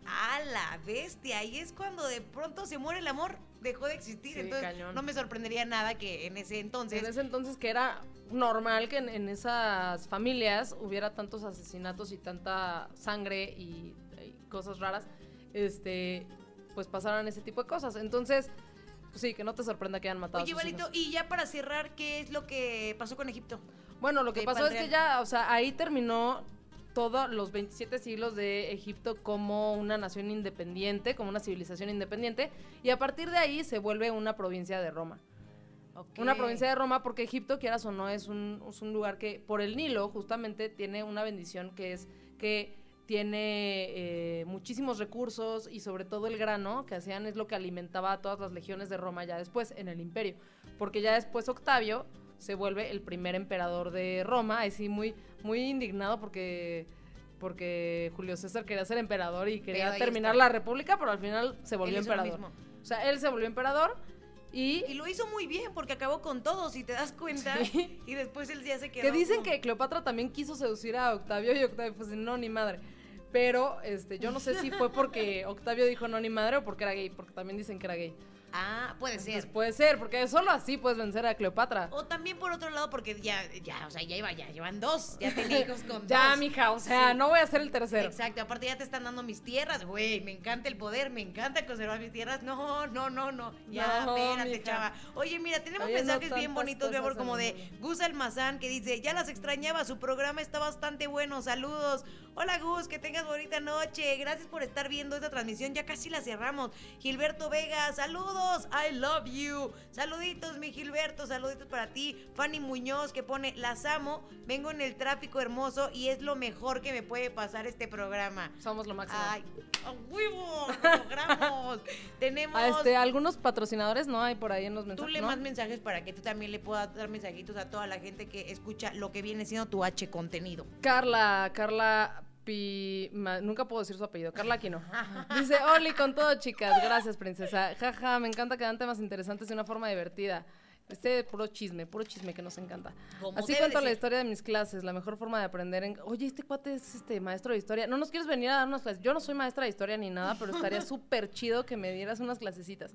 A la bestia. Y es cuando de pronto se muere el amor. Dejó de existir. Sí, Entonces, cañón. no me sorprendería nada que en ese entonces. en ese entonces que era normal que en, en esas familias hubiera tantos asesinatos y tanta sangre y, y cosas raras, este, pues pasaran ese tipo de cosas. Entonces, pues sí, que no te sorprenda que hayan matado Oye, Valito, y ya para cerrar, ¿qué es lo que pasó con Egipto? Bueno, lo que pasó es que ya, o sea, ahí terminó todos los 27 siglos de Egipto como una nación independiente, como una civilización independiente, y a partir de ahí se vuelve una provincia de Roma. Una provincia de Roma porque Egipto, quieras o no, es un, es un lugar que por el Nilo justamente tiene una bendición que es que tiene eh, muchísimos recursos y sobre todo el grano que hacían es lo que alimentaba a todas las legiones de Roma ya después en el imperio. Porque ya después Octavio se vuelve el primer emperador de Roma, así muy, muy indignado porque, porque Julio César quería ser emperador y quería terminar está. la república, pero al final se volvió emperador. O sea, él se volvió emperador y Y lo hizo muy bien porque acabó con todos, si te das cuenta. Sí. Y después él ya se quedó. Que dicen como- que Cleopatra también quiso seducir a Octavio y Octavio pues no, ni madre. Pero este, yo no sé si fue porque Octavio dijo no, ni madre o porque era gay, porque también dicen que era gay. Ah, puede Entonces ser. puede ser, porque solo así puedes vencer a Cleopatra. O también por otro lado, porque ya, ya, o sea, ya iba, ya llevan dos. Ya tenía hijos con Ya, dos. mija, o sea, Sí. no voy a ser el tercero. Exacto, aparte ya te están dando mis tierras, güey, me encanta el poder, me encanta conservar mis tierras. No, no, no, no, ya, No, espérate, mija. chava. Oye, mira, tenemos mensajes bien bonitos, mi amor, como de. Gus Almazán, que dice, ya las extrañaba, su programa está bastante bueno, saludos. Hola Gus, que tengas bonita noche, gracias por estar viendo esta transmisión, ya casi la cerramos. Gilberto Vega, saludos, I love you. Saluditos, mi Gilberto, saluditos para ti. Fanny Muñoz que pone, las amo, vengo en el tráfico hermoso y es lo mejor que me puede pasar este programa. Somos lo máximo. Ay, a huevo, lo logramos. Tenemos... Este, algunos patrocinadores no hay por ahí en los Tú mensajes. le ¿no? más mensajes para que tú también le puedas dar mensajitos a toda la gente que escucha lo que viene siendo tu H contenido. Carla, Carla Pi... ma- nunca puedo decir su apellido. Carla Aquino. Dice, Oli, con todo, chicas. Gracias, princesa. Jaja, me encanta que dan temas interesantes de una forma divertida. Este puro chisme, puro chisme que nos encanta. Así cuento la historia de mis clases, la mejor forma de aprender en... Oye, este cuate es este maestro de historia. ¿No nos quieres venir a dar unas clases? Yo no soy maestra de historia ni nada, pero estaría súper chido que me dieras unas clasecitas.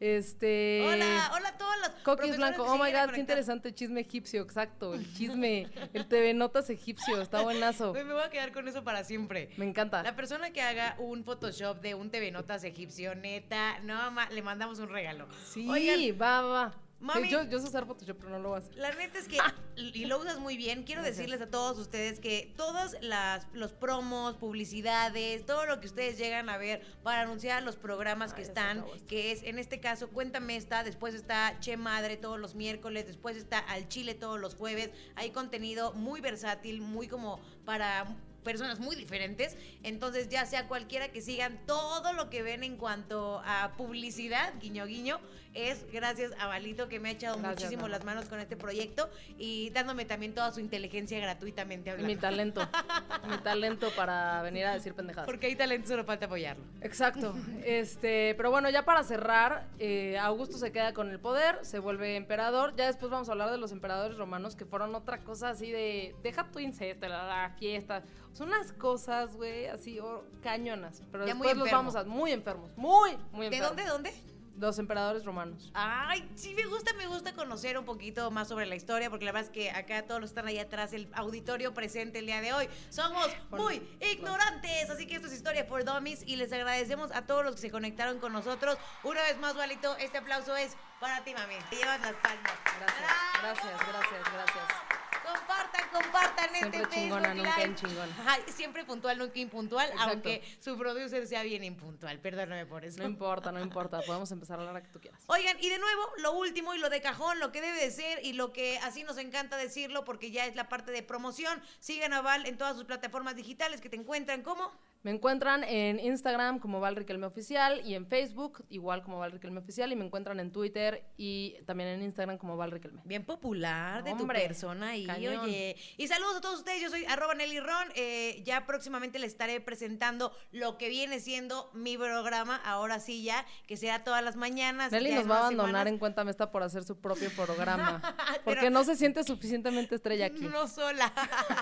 Este... Hola, hola a todas las Coquis Blanco, oh my god, qué interesante chisme egipcio, exacto, el chisme, el TV Notas egipcio, está buenazo, me voy a quedar con eso para siempre. me encanta. La persona que haga un Photoshop de un TV Notas egipcio, neta, no, ma- le mandamos un regalo. Sí, Oigan, va, va, va. Mami. Yo, yo sé usar Photoshop, pero no lo hacer. La neta es que, y lo usas muy bien, quiero Gracias. decirles a todos ustedes que todos las, los promos, publicidades, todo lo que ustedes llegan a ver para anunciar los programas que Ay, están, que es en este caso Cuéntame esta, después está Che Madre todos los miércoles, después está Al Chile todos los jueves, hay contenido muy versátil, muy como para personas muy diferentes, entonces ya sea cualquiera que sigan todo lo que ven en cuanto a publicidad, guiño guiño, es gracias a Balito que me ha echado Gracias, muchísimo mamá. las manos con este proyecto y dándome también toda su inteligencia gratuitamente Mi hablando. talento, mi talento para venir a decir pendejadas. Porque hay talento, solo falta apoyarlo. Exacto. Este, pero bueno, ya para cerrar, eh, Augusto se queda con el poder, se vuelve emperador. Ya después vamos a hablar de los emperadores romanos que fueron otra cosa así de deja tu incesto, la, la fiesta. Son unas cosas, güey, así oh, cañonas. Pero Ya después los vamos a muy enfermos, muy, muy ¿De enfermos. dónde, dónde? Los emperadores romanos. Ay, sí me gusta, me gusta conocer un poquito más sobre la historia, porque la verdad es que acá todos los que están ahí atrás, el auditorio presente el día de hoy, somos muy ignorantes, así que esto es Historia for Dummies y les agradecemos a todos los que se conectaron con nosotros. Una vez más, Valito, este aplauso es para ti, mami. Te llevas las palmas. Gracias, ¡Bravo! gracias, gracias, gracias. Siempre chingona, nunca Live. en chingona. Ay, siempre puntual, nunca impuntual, Exacto. aunque su producer sea bien impuntual. Perdóname por eso. No importa, no importa. Podemos empezar a hablar a que tú quieras. Oigan, y de nuevo, lo último y lo de cajón, lo que debe de ser y lo que así nos encanta decirlo porque ya es la parte de promoción. Sigan a Val en todas sus plataformas digitales que te encuentran como Me encuentran en Instagram como Val Riquelme Oficial y en Facebook igual como Val Riquelme Oficial y me encuentran en Twitter y también en Instagram como Val Riquelme. bien popular de Hombre, tu persona y cañón. oye. Y saludos a todos ustedes, yo soy arroba Nelly Ron. eh, ya próximamente les estaré presentando lo que viene siendo mi programa, ahora sí ya, que será todas las mañanas. Nelly nos va a abandonar semanas. en Cuéntame esta por hacer su propio programa. Porque no se siente suficientemente estrella aquí. No sola.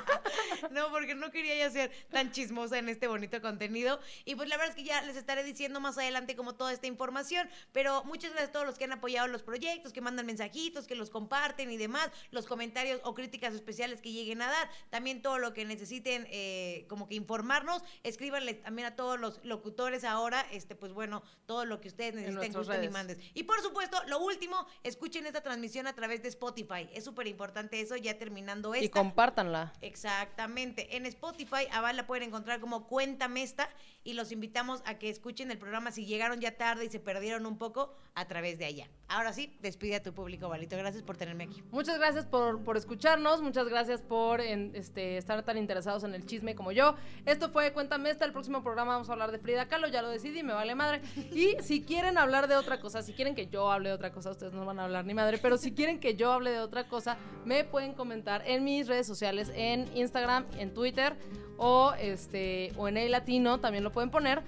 no, porque no quería ya ser tan chismosa en este bonito contenido. Y pues la verdad es que ya les estaré diciendo más adelante como toda esta información. Pero muchas gracias a todos los que han apoyado los proyectos, que mandan mensajitos, que los comparten y demás. Los comentarios o críticas especiales que lleguen a dar. También todo lo que necesiten eh, como que informarnos. Escríbanle también a todos los locutores ahora, este pues bueno, todo lo que ustedes necesiten, gusten y manden. Y por supuesto, lo último, escuchen esta transmisión a través de Spotify. Es súper importante eso, ya terminando esta. Y compártanla. Exactamente. En Spotify, a Val la pueden encontrar como Cuéntame esta y los invitamos a que escuchen el programa si llegaron ya tarde y se perdieron un poco a través de allá. Ahora sí, despide a tu público, Valito. Gracias por tenerme aquí. Muchas gracias por, por escucharnos, muchas gracias por este, estar tan interesados en el chisme como yo. Esto fue Cuéntame esta, el próximo programa vamos a hablar de Frida Kahlo, ya lo decidí, me vale madre. Y si quieren hablar de otra cosa, si quieren que yo hable de otra cosa, ustedes no van a hablar ni madre, pero si quieren que yo hable de otra cosa, me pueden comentar en mis redes sociales, en Instagram, en Twitter o, este, o en el latino, también lo pueden poner.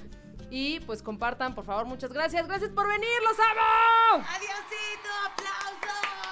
Y pues compartan, por favor, muchas gracias. Gracias por venir, los amo. Adiósito, aplausos.